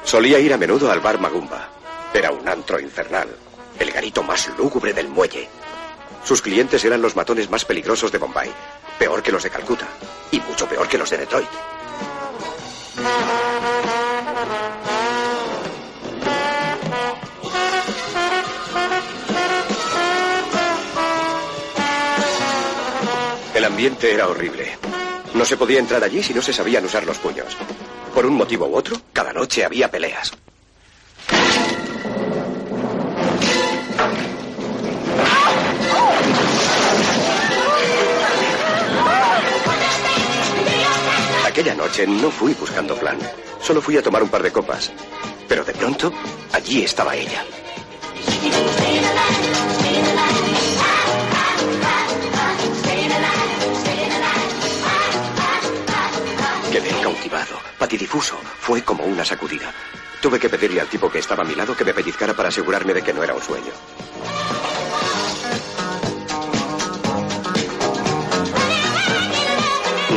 Solía ir a menudo al bar Magumba. Era un antro infernal. El garito más lúgubre del muelle. Sus clientes eran los matones más peligrosos de Bombay. Peor que los de Calcuta. Y mucho peor que los de Detroit. Ambiente era horrible. No se podía entrar allí si no se sabían usar los puños. Por un motivo u otro, cada noche había peleas. Aquella noche no fui buscando plan. Solo fui a tomar un par de copas. Pero de pronto, allí estaba ella. Patidifuso. Fue como una sacudida. Tuve que pedirle al tipo que estaba a mi lado que me pellizcara para asegurarme de que no era un sueño.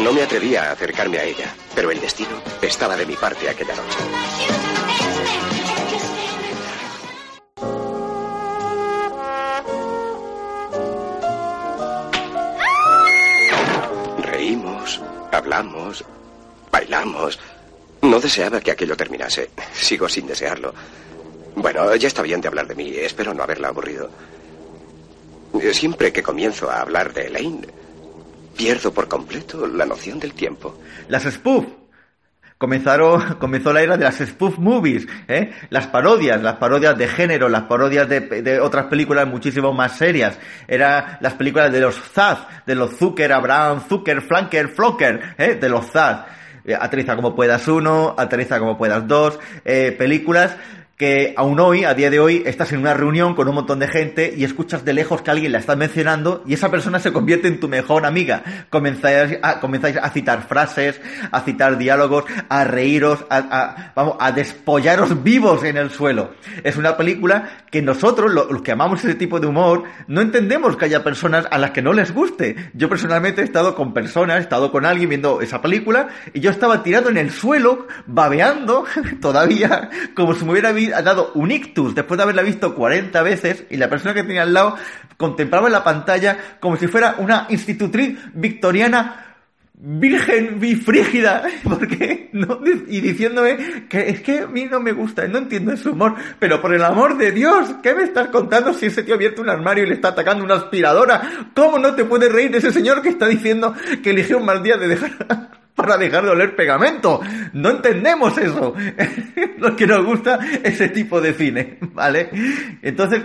No me atrevía a acercarme a ella, pero el destino estaba de mi parte aquella noche. Reímos, hablamos, bailamos. No deseaba que aquello terminase. Sigo sin desearlo. Bueno, ya está bien de hablar de mí. Espero no haberla aburrido. Siempre que comienzo a hablar de Elaine, pierdo por completo la noción del tiempo. Las spoof. Comenzaron, comenzó la era de las spoof movies, ¿eh? las parodias, las parodias de género, las parodias de, otras películas muchísimo más serias. Eran las películas de los Zaz, de los Zucker, Abraham, Zucker, Flanker, Flocker, ¿eh? de los Zaz. Eh, Aterriza como puedas uno, aterriza como puedas dos, eh, películas que aún hoy, a día de hoy, estás en una reunión con un montón de gente y escuchas de lejos que alguien la está mencionando y esa persona se convierte en tu mejor amiga. Comenzáis a, comenzáis a citar frases, a citar diálogos, a reíros, a, a- vamos, a despollaros vivos en el suelo. Es una película que nosotros, lo- los que amamos ese tipo de humor, no entendemos que haya personas a las que no les guste. Yo personalmente he estado con personas, he estado con alguien viendo esa película y yo estaba tirado en el suelo, babeando todavía, como si me hubiera vi- dado un ictus después de haberla visto 40 veces y la persona que tenía al lado contemplaba la pantalla como si fuera una institutriz victoriana virgen y frígida porque no, y diciéndome que es que a mí no me gusta no entiendo ese humor pero por el amor de Dios ¿qué me estás contando si ese tío ha abierto un armario y le está atacando una aspiradora? ¿cómo no te puedes reír de ese señor que está diciendo que eligió un mal día de dejar para dejar de oler pegamento. No entendemos eso. Lo que nos gusta ese tipo de cine, ¿vale? Entonces,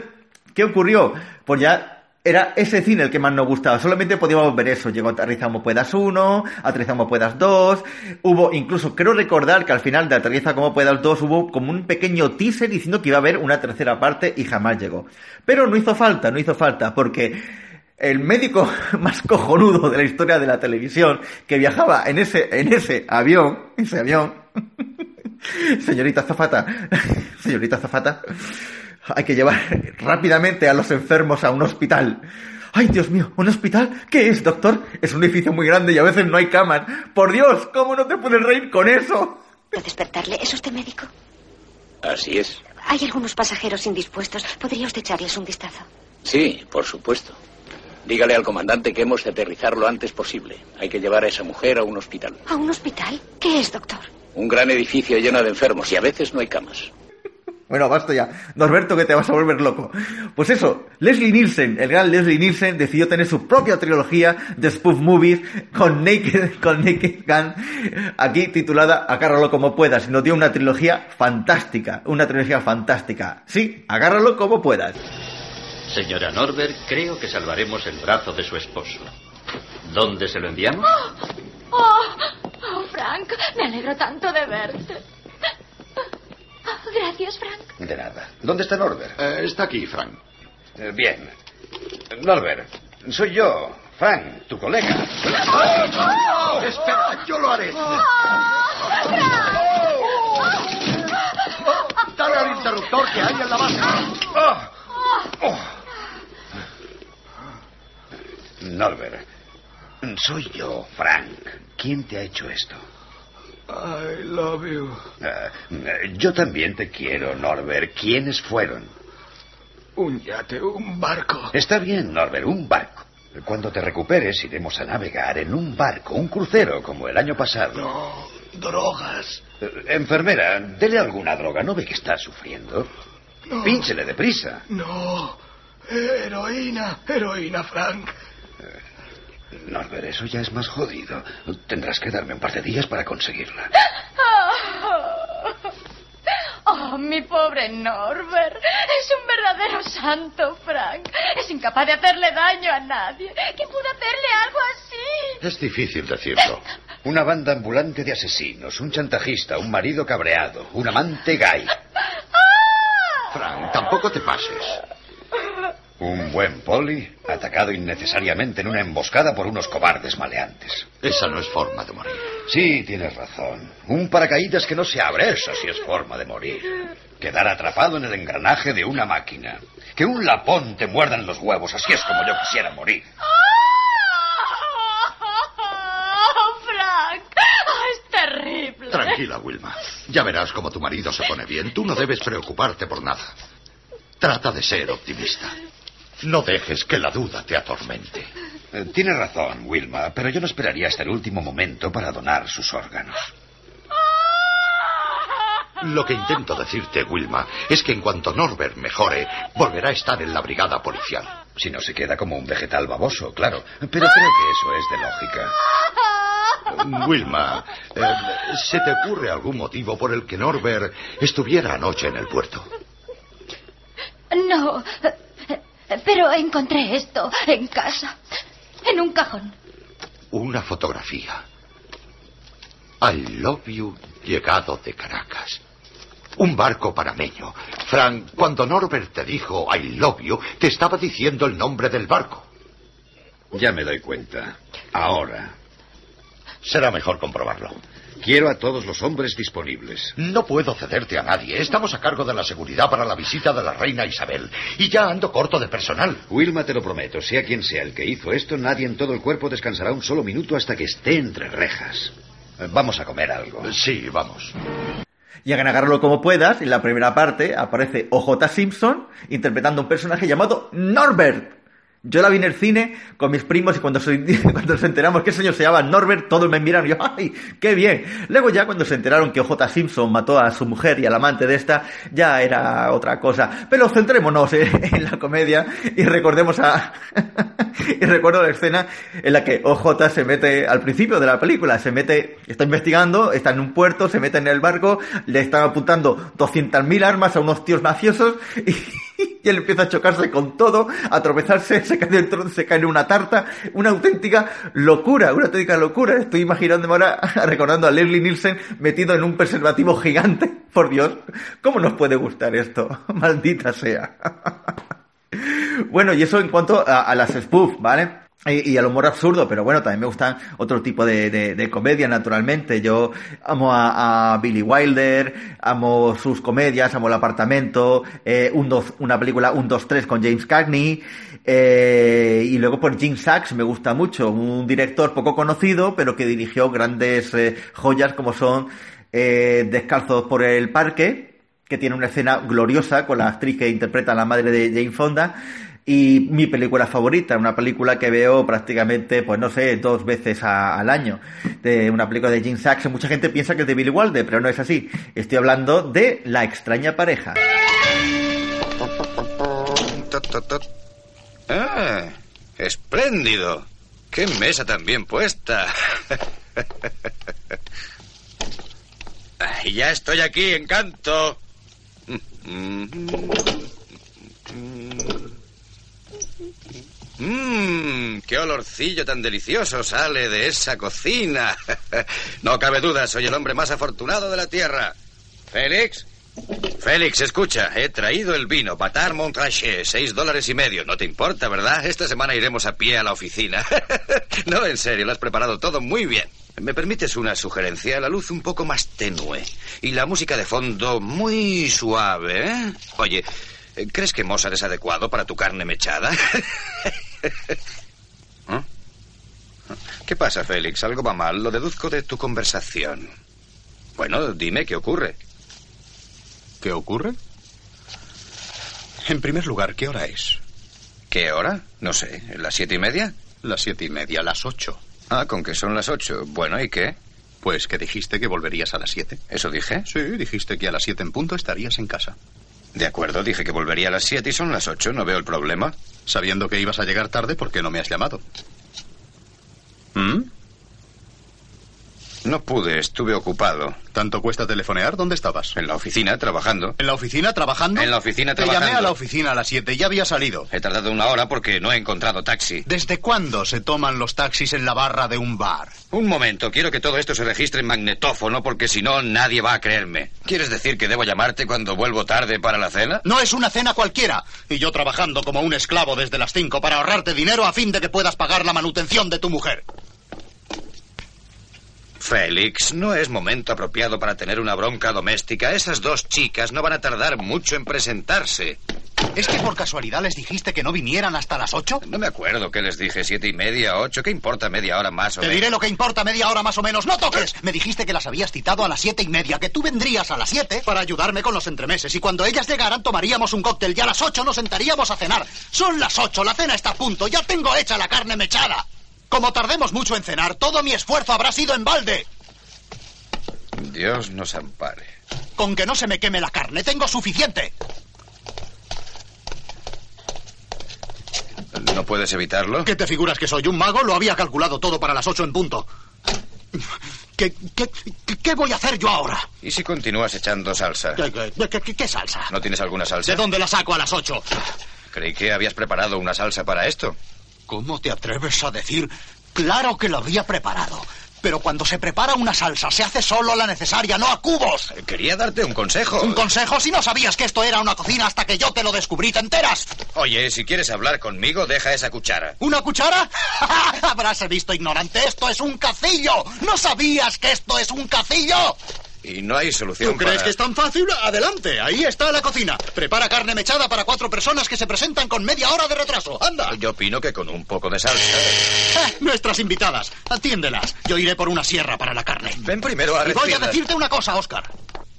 ¿qué ocurrió? Pues ya era ese cine el que más nos gustaba. Solamente podíamos ver eso. Llegó Aterrizamos Puedas 1, Aterrizamos Puedas 2. Hubo, incluso, creo recordar que al final de Aterriza como Puedas 2 hubo como un pequeño teaser diciendo que iba a haber una tercera parte y jamás llegó. Pero no hizo falta, no hizo falta, porque el médico más cojonudo de la historia de la televisión que viajaba en ese, en ese avión, ese avión, señorita Zafata, señorita Zafata, hay que llevar rápidamente a los enfermos a un hospital. Ay, Dios mío, ¿un hospital? ¿Qué es, doctor? Es un edificio muy grande y a veces no hay camas. Por Dios, ¿cómo no te puedes reír con eso? ¿Puedo despertarle? ¿Es usted médico? Así es. Hay algunos pasajeros indispuestos. ¿Podría usted echarles un vistazo? Sí, por supuesto. Dígale al comandante que hemos de aterrizar lo antes posible. Hay que llevar a esa mujer a un hospital. ¿A un hospital? ¿Qué es, doctor? Un gran edificio lleno de enfermos y a veces no hay camas. Bueno, basta ya. Norberto, que te vas a volver loco. Pues eso, Leslie Nielsen, el gran Leslie Nielsen, decidió tener su propia trilogía de spoof movies con Naked, con Naked Gun, aquí titulada Agárralo como puedas. Y nos dio una trilogía fantástica, una trilogía fantástica. Sí, agárralo como puedas. Señora Norbert, creo que salvaremos el brazo de su esposo. ¿Dónde se lo enviamos? Oh, oh, Frank, me alegro tanto de verte. Oh, Gracias, Frank. De nada. ¿Dónde está Norbert? está aquí, Frank. Eh, bien. Norbert, soy yo, Frank, tu colega. ¡Oh! Espera, yo lo haré. ¡Oh! interruptor que hay en la base. Norbert, soy yo, Frank. ¿Quién te ha hecho esto? I love you. Ah, yo también te quiero, Norbert. ¿Quiénes fueron? Un yate, un barco. Está bien, Norbert, un barco. Cuando te recuperes iremos a navegar en un barco, un crucero, como el año pasado. No, drogas. Eh, Enfermera, dele alguna droga. ¿No ve que está sufriendo? No. Pínchele deprisa. No. Heroína, heroína, Frank. Norbert, eso ya es más jodido. Tendrás que darme un par de días para conseguirla. Oh, mi pobre Norbert. Es un verdadero santo, Frank. Es incapaz de hacerle daño a nadie. ¿Quién pudo hacerle algo así? Es difícil decirlo. Una banda ambulante de asesinos, un chantajista, un marido cabreado, un amante gay. Frank, tampoco te pases. Un buen poli atacado innecesariamente en una emboscada por unos cobardes maleantes. Esa no es forma de morir. Sí, tienes razón. Un paracaídas que no se abre, eso sí es forma de morir. Quedar atrapado en el engranaje de una máquina. Que un lapón te muerda en los huevos, así es como yo quisiera morir. Oh, Frank. Oh, es terrible. Tranquila, Wilma. Ya verás cómo tu marido se pone bien. Tú no debes preocuparte por nada. Trata de ser optimista. No dejes que la duda te atormente. Eh, Tienes razón, Wilma, pero yo no esperaría hasta el último momento para donar sus órganos. Lo que intento decirte, Wilma, es que en cuanto Norbert mejore, volverá a estar en la brigada policial. Si no se queda como un vegetal baboso, claro. Pero creo que eso es de lógica. Wilma, eh, ¿se te ocurre algún motivo por el que Norbert estuviera anoche en el puerto? No. Pero encontré esto en casa. En un cajón. Una fotografía. I love you llegado de Caracas. Un barco panameño. Frank, cuando Norbert te dijo I love you, te estaba diciendo el nombre del barco. Ya me doy cuenta. Ahora. Será mejor comprobarlo. Quiero a todos los hombres disponibles. No puedo cederte a nadie. Estamos a cargo de la seguridad para la visita de la reina Isabel. Y ya ando corto de personal. Wilma, te lo prometo, sea quien sea el que hizo esto, nadie en todo el cuerpo descansará un solo minuto hasta que esté entre rejas. Vamos a comer algo. Sí, vamos. Y hagan agarrarlo como puedas, en la primera parte aparece OJ Simpson interpretando un personaje llamado Norbert. Yo la vi en el cine con mis primos y cuando, se, cuando nos enteramos que el señor se llamaba Norbert, todos me miraron y yo, ¡ay, qué bien! Luego ya cuando se enteraron que OJ Simpson mató a su mujer y al amante de esta, ya era otra cosa. Pero centrémonos en, la comedia y recordemos a... y recuerdo la escena en la que OJ se mete al principio de la película, se mete, está investigando, está en un puerto, se mete en el barco, le están apuntando 200.000 armas a unos tíos mafiosos y, y él empieza a chocarse con todo, a tropezarse, se cae dentro, se cae en una tarta, una auténtica locura, una auténtica locura. Estoy imaginándome ahora, recordando a Leslie Nielsen metido en un preservativo gigante. Por Dios, ¿cómo nos puede gustar esto? Maldita sea. Bueno, y eso en cuanto a, a las spoof, ¿vale? Y, al humor absurdo, pero bueno, también me gustan otro tipo de, de, comedia, naturalmente. Yo amo a, Billy Wilder, amo sus comedias, amo El Apartamento, eh, un dos, una película Un 2-3 con James Cagney, eh, y luego por Jim Sachs me gusta mucho, un director poco conocido, pero que dirigió grandes eh, joyas como son eh, Descalzos por el Parque, que tiene una escena gloriosa con la actriz que interpreta a la madre de Jane Fonda, y mi película favorita, una película que veo prácticamente, pues no sé, dos veces al año, de una película de Jim Sachs. Mucha gente piensa que es de Billy Wilder, pero no es así. Estoy hablando de La extraña pareja. Ah, espléndido. Qué mesa tan bien puesta. Ya estoy aquí, encanto. Mmm, qué olorcillo tan delicioso sale de esa cocina. No cabe duda, soy el hombre más afortunado de la tierra. Félix. Félix, escucha, he traído el vino, Batar Montrachet, seis dólares y medio. No te importa, ¿verdad? Esta semana iremos a pie a la oficina. No, en serio, lo has preparado todo muy bien. ¿Me permites una sugerencia? La luz un poco más tenue y la música de fondo muy suave, ¿eh? Oye, ¿crees que Mozart es adecuado para tu carne mechada? ¿Eh? ¿Qué pasa, Félix? ¿Algo va mal? Lo deduzco de tu conversación. Bueno, dime qué ocurre. ¿Qué ocurre? En primer lugar, ¿qué hora es? ¿Qué hora? No sé, ¿las siete y media? Las siete y media, las ocho. Ah, con que son las ocho. Bueno, ¿y qué? Pues que dijiste que volverías a las siete. ¿Eso dije? Sí, dijiste que a las siete en punto estarías en casa. De acuerdo, dije que volvería a las siete y son las ocho. No veo el problema. Sabiendo que ibas a llegar tarde, ¿por qué no me has llamado? ¿Mm? No pude, estuve ocupado. ¿Tanto cuesta telefonear? ¿Dónde estabas? En la oficina, trabajando. ¿En la oficina trabajando? En la oficina Te trabajando. llamé a la oficina a las siete, ya había salido. He tardado una hora porque no he encontrado taxi. ¿Desde cuándo se toman los taxis en la barra de un bar? Un momento, quiero que todo esto se registre en magnetófono porque si no nadie va a creerme. ¿Quieres decir que debo llamarte cuando vuelvo tarde para la cena? No es una cena cualquiera. Y yo trabajando como un esclavo desde las cinco para ahorrarte dinero a fin de que puedas pagar la manutención de tu mujer. Félix, no es momento apropiado para tener una bronca doméstica. Esas dos chicas no van a tardar mucho en presentarse. ¿Es que por casualidad les dijiste que no vinieran hasta las ocho? No me acuerdo qué les dije, siete y media, ocho. ¿Qué importa media hora más o Te menos? diré lo que importa media hora más o menos. ¡No toques! Me dijiste que las habías citado a las siete y media, que tú vendrías a las siete para ayudarme con los entremeses. Y cuando ellas llegaran, tomaríamos un cóctel y a las ocho nos sentaríamos a cenar. Son las ocho, la cena está a punto. Ya tengo hecha la carne mechada. Como tardemos mucho en cenar, todo mi esfuerzo habrá sido en balde. Dios nos ampare. Con que no se me queme la carne, tengo suficiente. ¿No puedes evitarlo? ¿Qué te figuras que soy un mago? Lo había calculado todo para las ocho en punto. ¿Qué, qué, qué- voy a hacer yo ahora? ¿Y si continúas echando salsa? ¿Qué, qué- qué- qué- qué salsa? ¿No tienes alguna salsa? ¿De dónde la saco a las ocho? Creí que habías preparado una salsa para esto. ¿Cómo te atreves a decir? Claro que lo había preparado. Pero cuando se prepara una salsa, se hace solo la necesaria, no a cubos. Quería darte un consejo. ¿Un consejo si no sabías que esto era una cocina hasta que yo te lo descubrí? ¿Te enteras? Oye, si quieres hablar conmigo, deja esa cuchara. ¿Una cuchara? Habrás visto ignorante. Esto es un cacillo. ¿No sabías que esto es un cacillo? Y no hay solución ¿Tú crees para- que es tan fácil? Adelante, ahí está la cocina. Prepara carne mechada para cuatro personas que se presentan con media hora de retraso. Anda. Yo opino que con un poco de salsa. Eh, nuestras invitadas, atiéndelas. Yo iré por una sierra para la carne. Ven primero a Y voy a decirte una cosa, Oscar.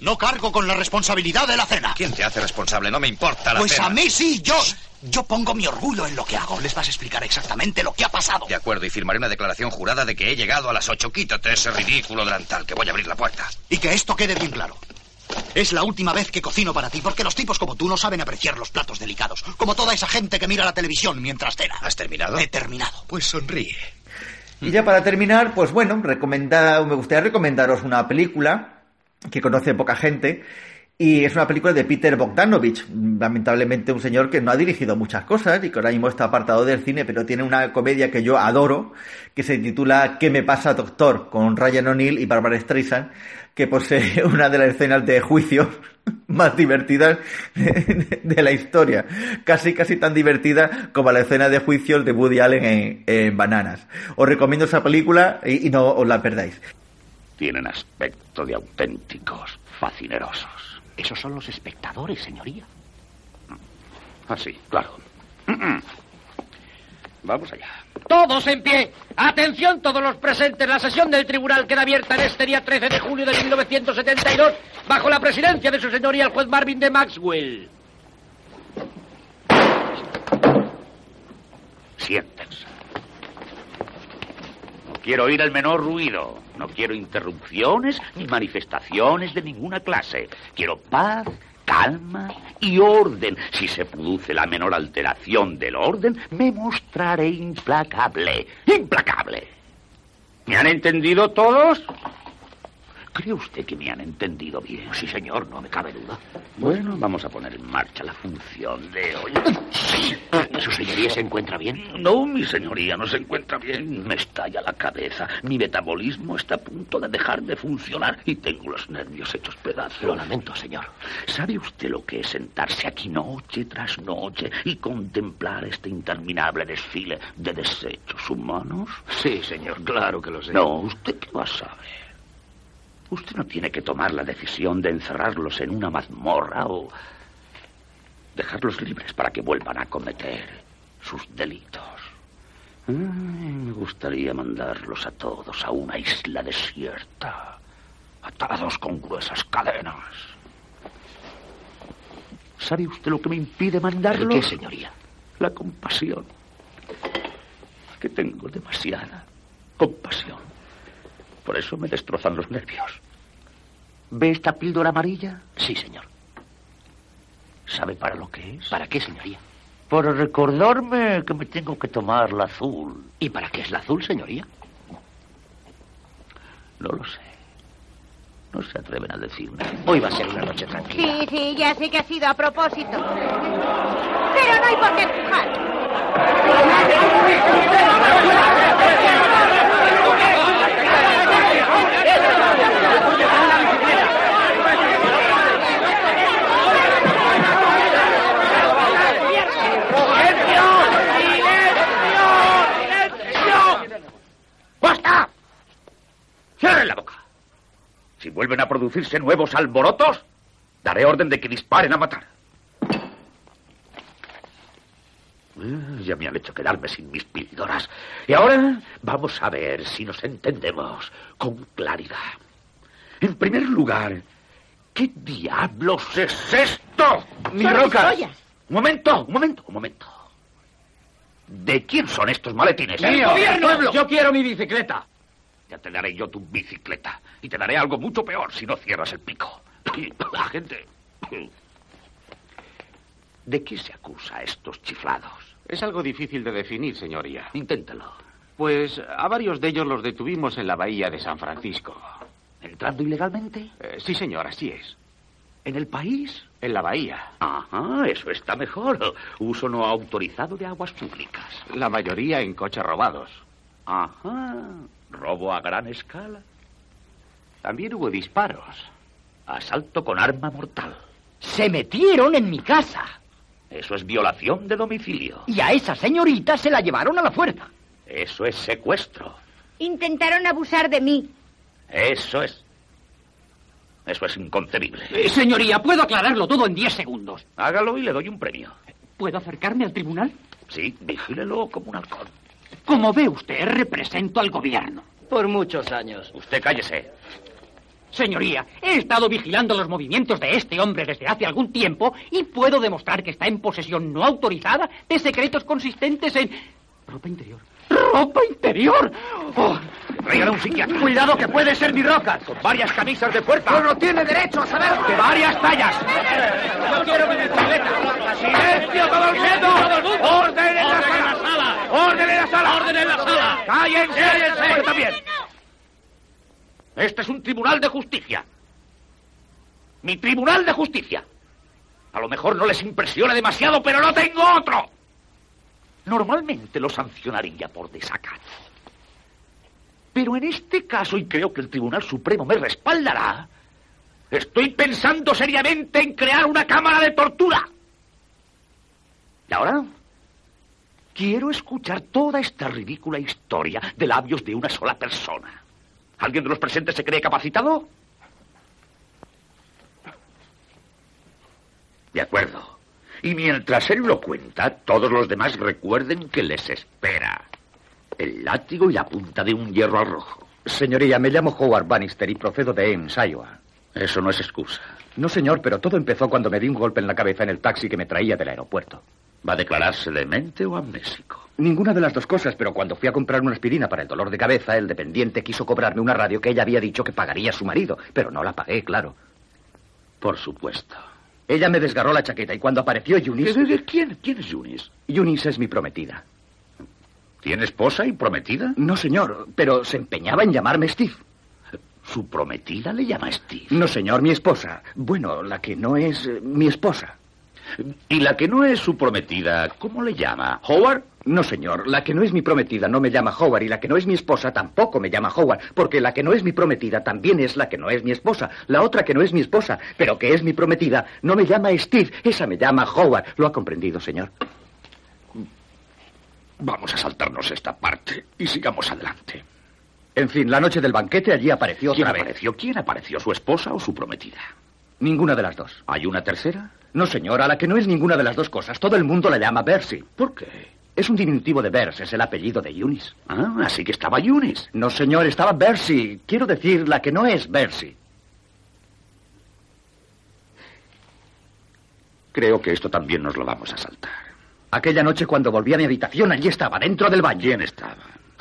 No cargo con la responsabilidad de la cena. ¿Quién te hace responsable? No me importa la Pues cena. a mí sí, yo. Yo pongo mi orgullo en lo que hago. Les vas a explicar exactamente lo que ha pasado. De acuerdo, y firmaré una declaración jurada de que he llegado a las ocho. Quítate ese ridículo delantal, que voy a abrir la puerta. Y que esto quede bien claro. Es la última vez que cocino para ti, porque los tipos como tú no saben apreciar los platos delicados. Como toda esa gente que mira la televisión mientras cena. ¿Has terminado? He terminado. Pues sonríe. Y ya para terminar, pues bueno, recomenda, me gustaría recomendaros una película que conoce poca gente. Y es una película de Peter Bogdanovich, lamentablemente un señor que no ha dirigido muchas cosas y que ahora mismo está apartado del cine, pero tiene una comedia que yo adoro, que se titula ¿Qué me pasa, doctor? con Ryan O'Neill y Barbara Streisand, que posee una de las escenas de juicio más divertidas de, la historia. Casi, casi tan divertida como la escena de juicios de Woody Allen en, en Bananas. Os recomiendo esa película y, y no os la perdáis. Tienen aspecto de auténticos facinerosos. Esos son los espectadores, señoría. Ah, sí, claro. Vamos allá. Todos en pie. Atención todos los presentes. La sesión del tribunal queda abierta en este día 13 de julio de 1972 bajo la presidencia de su señoría el juez Marvin de Maxwell. Siéntense. Quiero oír el menor ruido. No quiero interrupciones ni manifestaciones de ninguna clase. Quiero paz, calma y orden. Si se produce la menor alteración del orden, me mostraré implacable. ¡Implacable! ¿Me han entendido todos? ¿Cree usted que me han entendido bien? Sí, señor, no me cabe duda. Bueno, vamos a poner en marcha la función de hoy. ¿Su señoría se encuentra bien? No, mi señoría no se encuentra bien. Me estalla la cabeza. Mi metabolismo está a punto de dejar de funcionar y tengo los nervios hechos pedazos. Lo lamento, señor. ¿Sabe usted lo que es sentarse aquí noche tras noche y contemplar este interminable desfile de desechos humanos? Sí, señor, claro que lo sé. No, ¿usted qué va a saber? Usted no tiene que tomar la decisión de encerrarlos en una mazmorra o dejarlos libres para que vuelvan a cometer sus delitos. Ay, me gustaría mandarlos a todos a una isla desierta, atados con gruesas cadenas. ¿Sabe usted lo que me impide mandarlos? ¿Qué, señoría? La compasión. Que tengo demasiada compasión. Por eso me destrozan los nervios. ¿Ve esta píldora amarilla? Sí, señor. ¿Sabe para lo que es? ¿Para qué, señoría? Para recordarme que me tengo que tomar la azul. ¿Y para qué es la azul, señoría? No lo sé. No se atreven a decirme. Hoy va a ser una noche tranquila. Sí, sí, ya sé que ha sido a propósito. Pero no hay por qué empujar. ¡Basta! ¡Cierren la boca! Si vuelven a producirse nuevos alborotos, daré orden de que disparen a matar. Ah, Ya me han hecho quedarme sin mis píldoras. Y ahora vamos a ver si nos entendemos con claridad. En primer lugar, ¿qué diablos es esto? ¡Mi Son roca! Un momento, un momento, un momento. ¿De quién son estos maletines? ¡Del gobierno! Yo quiero mi bicicleta. Ya te daré yo tu bicicleta. Y te daré algo mucho peor si no cierras el pico. Agente. ¿De qué se acusa a estos chiflados? Es algo difícil de definir, señoría. Inténtalo. Pues a varios de ellos los detuvimos en la bahía de San Francisco. ¿Entrando ilegalmente? Eh, sí, señor, así es. ¿En el país? En la bahía. Ajá, eso está mejor. Uso no autorizado de aguas públicas. La mayoría en coches robados. Ajá. Robo a gran escala. También hubo disparos. Asalto con arma mortal. Se metieron en mi casa. Eso es violación de domicilio. Y a esa señorita se la llevaron a la fuerza. Eso es secuestro. Intentaron abusar de mí. Eso es. Eso es inconcebible. Eh, señoría, puedo aclararlo todo en 10 segundos. Hágalo y le doy un premio. ¿Puedo acercarme al tribunal? Sí, vigílelo como un halcón. Como ve usted, represento al gobierno. Por muchos años. Usted cállese. Señoría, he estado vigilando los movimientos de este hombre desde hace algún tiempo y puedo demostrar que está en posesión no autorizada de secretos consistentes en... Ropa interior. ¡Ropa interior! Oh, un psiquiatra. ¡Cuidado que puede ser mi roca! Con varias camisas de fuerza. ¡Pueblo tiene derecho a saber! De varias tallas. ¡Yo quiero mi bicicleta! ¡Silencio todo el mundo! ¡Orden en la sala! ¡Orden en la sala! ¡Orden en la sala! ¡Cállense! ¡Cállense! también! Este es un tribunal de justicia. Mi tribunal de justicia. A lo mejor no les impresiona demasiado, pero no tengo otro. Normalmente lo sancionaría por desacato. Pero en este caso, y creo que el Tribunal Supremo me respaldará, estoy pensando seriamente en crear una cámara de tortura. ¿Y ahora? Quiero escuchar toda esta ridícula historia de labios de una sola persona. ¿Alguien de los presentes se cree capacitado? De acuerdo. Y mientras él lo cuenta, todos los demás recuerden que les espera el látigo y la punta de un hierro al rojo. Señoría, me llamo Howard Bannister y procedo de Ames, Iowa. Eso no es excusa. No, señor, pero todo empezó cuando me di un golpe en la cabeza en el taxi que me traía del aeropuerto. ¿Va a declararse demente o amnésico? Ninguna de las dos cosas, pero cuando fui a comprar una aspirina para el dolor de cabeza, el dependiente quiso cobrarme una radio que ella había dicho que pagaría a su marido, pero no la pagué, claro. Por supuesto. Ella me desgarró la chaqueta y cuando apareció Eunice... ¿Qué- ¿Quién, ¿Quién es Yunis? Eunice es mi prometida. ¿Tiene esposa y prometida? No, señor, pero se empeñaba en llamarme Steve. Su prometida le llama Steve. No, señor, mi esposa. Bueno, la que no es eh, mi esposa. ¿Y la que no es su prometida, cómo le llama? ¿Howard? No, señor. La que no es mi prometida no me llama Howard y la que no es mi esposa tampoco me llama Howard, porque la que no es mi prometida también es la que no es mi esposa. La otra que no es mi esposa, pero que es mi prometida, no me llama Steve, esa me llama Howard. ¿Lo ha comprendido, señor? Vamos a saltarnos esta parte y sigamos adelante. En fin, la noche del banquete allí apareció ¿Quién otra vez. apareció? ¿Quién apareció? ¿Su esposa o su prometida? Ninguna de las dos. ¿Hay una tercera? No, señor, a la que no es ninguna de las dos cosas. Todo el mundo la llama Bercy. ¿Por qué? Es un diminutivo de Bers, es el apellido de Eunice. Ah, así que estaba Eunice. No, señor, estaba Bercy. Quiero decir, la que no es Bercy. Creo que esto también nos lo vamos a saltar. Aquella noche cuando volví a mi habitación, allí estaba, dentro del baño. ¿Quién estaba?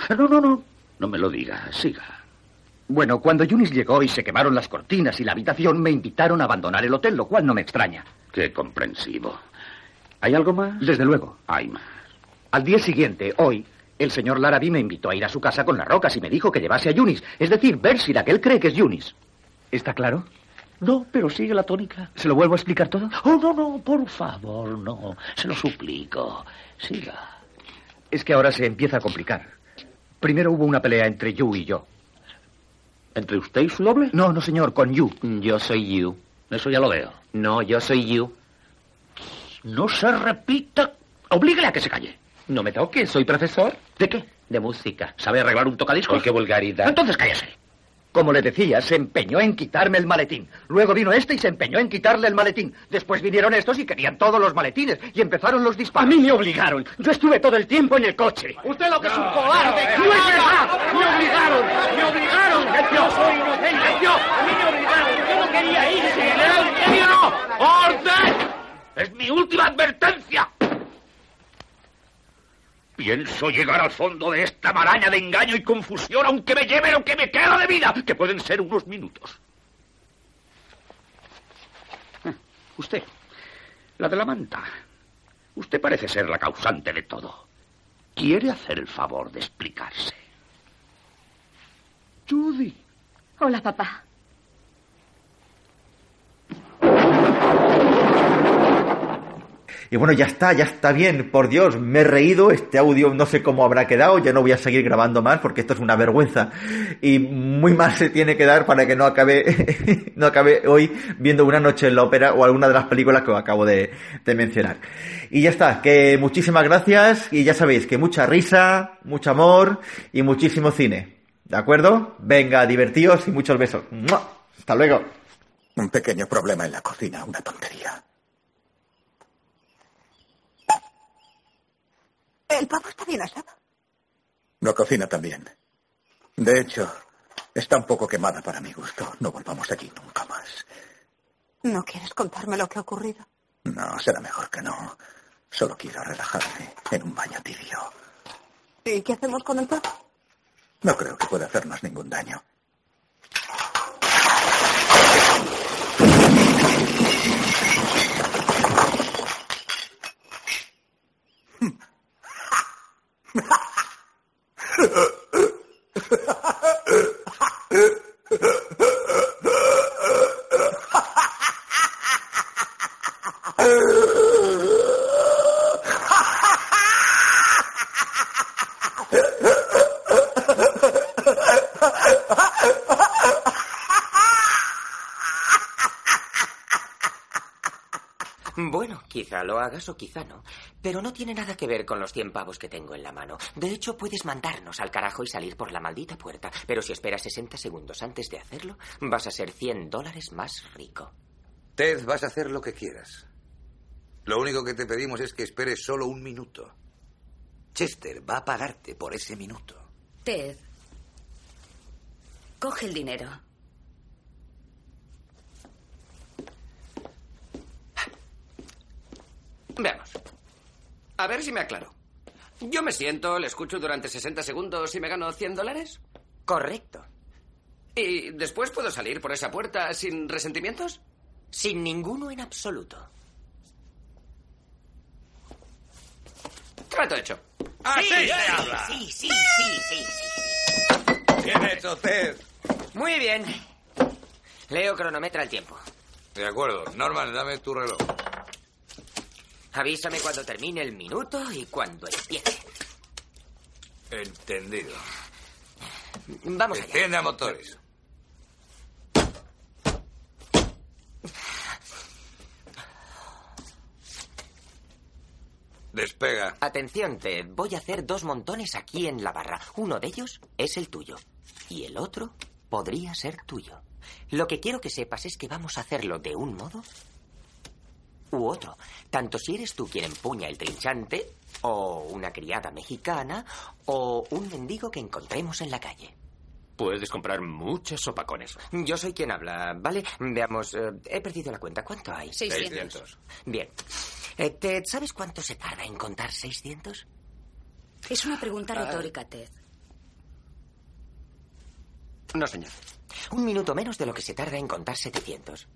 No, no, no. No me lo diga. Siga. Bueno, cuando Eunice llegó y se quemaron las cortinas y la habitación, me invitaron a abandonar el hotel, lo cual no me extraña. Qué comprensivo. ¿Hay algo más? Desde luego. Hay más. Al día siguiente, hoy, el señor Larrabee me invitó a ir a su casa con las rocas y me dijo que llevase a Eunice. Es decir, Bercy, la que él cree que es Eunice. ¿Está claro? No, pero sigue la tónica. ¿Se lo vuelvo a explicar todo? Oh, no, no, por favor, no. Se lo suplico. Siga. Es que ahora se empieza a complicar. Primero hubo una pelea entre Yu y yo. ¿Entre usted y su doble? No, no, señor, con Yu. Yo soy you. Eso ya lo veo. No, yo soy you. No se repita. Oblíguele a que se calle. No me toques, soy profesor. ¿De qué? De música. ¿Sabe arreglar un tocadiscos? Ay, qué vulgaridad. Entonces cállese. Como le decía, se empeñó en quitarme el maletín. Luego vino este y se empeñó en quitarle el maletín. Después vinieron estos y querían todos los maletines. Y empezaron los disparos. A mí me obligaron. Yo estuve todo el tiempo en el coche. Usted lo que es un cobarde. ¡No! ¡Me obligaron! ¡Me obligaron! ¡Yo soy inocente! ¡Yo! ¡A mí me obligaron! ¡Yo no quería ir! ¡Silencio! ¡Orden! ¡Es mi última advertencia! Pienso llegar al fondo de esta maraña de engaño y confusión, aunque me lleve lo que me queda de vida, que pueden ser unos minutos. Ah, Usted, la de la manta. Usted parece ser la causante de todo. ¿Quiere hacer el favor de explicarse? Judy. Hola, papá. Y bueno, ya está, ya está bien. Por Dios, me he reído. Este audio no sé cómo habrá quedado. Ya no voy a seguir grabando más porque esto es una vergüenza. Y muy mal se tiene que dar para que no acabe, no acabe hoy viendo una noche en la ópera o alguna de las películas que os acabo de, mencionar. Y ya está, que muchísimas gracias. Y ya sabéis que mucha risa, mucho amor y muchísimo cine. ¿De acuerdo? Venga, divertíos y muchos besos. ¡Mua! Hasta luego. Un pequeño problema en la cocina, una tontería. El pavo está bien asado. No cocina también. De hecho, está un poco quemada para mi gusto. No volvamos allí nunca más. ¿No quieres contarme lo que ha ocurrido? No, será mejor que no. Solo quiero relajarme en un baño tibio. ¿Y qué hacemos con el pavo? No creo que pueda hacernos ningún daño. Bueno, quizá lo hagas o quizá no. Pero no tiene nada que ver con los 100 pavos que tengo en la mano. De hecho, puedes mandarnos al carajo y salir por la maldita puerta. Pero si esperas 60 segundos antes de hacerlo, vas a ser 100 dólares más rico. Ted, vas a hacer lo que quieras. Lo único que te pedimos es que esperes solo un minuto. Chester va a pagarte por ese minuto. Ted, coge el dinero. Veamos. A ver si me aclaro. Yo me siento, le escucho durante 60 segundos y me gano 100 dólares. Correcto. ¿Y después puedo salir por esa puerta sin resentimientos? Sin ninguno en absoluto. Trato hecho. Así Sí, se sí, habla. Sí, sí, sí, sí, sí. Bien hecho, Ted. Muy bien. Leo cronometra el tiempo. De acuerdo. Norman, dame tu reloj. Avísame cuando termine el minuto y cuando empiece. Entendido. Vamos allá. Encienda motores. Despega. Atención, Ted. Voy a hacer dos montones aquí en la barra. Uno de ellos es el tuyo. Y el otro podría ser tuyo. Lo que quiero que sepas es que vamos a hacerlo de un modo u otro. Tanto si eres tú quien empuña el trinchante, o una criada mexicana, o un mendigo que encontremos en la calle. Puedes comprar mucha sopa con eso. Yo soy quien habla, ¿vale? Veamos, eh, he perdido la cuenta. ¿Cuánto hay? 600. Bien. Eh, Ted, ¿sabes cuánto se tarda en contar 600? Es una pregunta Ah. retórica, Ted. No, señor. Un minuto menos de lo que se tarda en contar 700.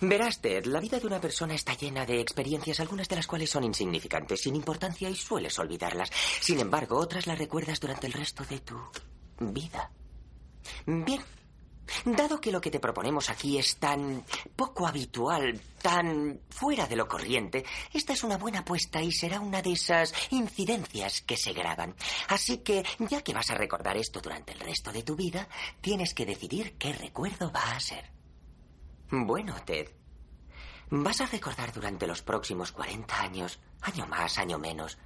Verás, Ted, la vida de una persona está llena de experiencias, algunas de las cuales son insignificantes, sin importancia y sueles olvidarlas. Sin embargo, otras las recuerdas durante el resto de tu vida. Bien. Dado que lo que te proponemos aquí es tan poco habitual, tan fuera de lo corriente, esta es una buena apuesta y será una de esas incidencias que se graban. Así que, ya que vas a recordar esto durante el resto de tu vida, tienes que decidir qué recuerdo va a ser. Bueno, Ted, vas a recordar durante los próximos 40 años, año más, año menos,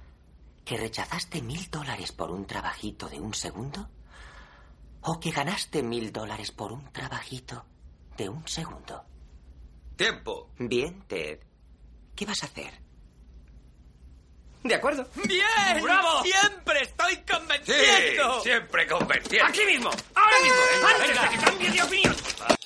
que rechazaste mil dólares por un trabajito de un segundo o que ganaste mil dólares por un trabajito de un segundo. Tiempo. Bien, Ted. ¿Qué vas a hacer? De acuerdo. ¡Bien! ¡Bravo! ¡Siempre estoy convenciendo! Sí, siempre convenciendo. ¡Aquí mismo! ¡Ahora mismo! Venga, ¡Antes de que cambie de opinión!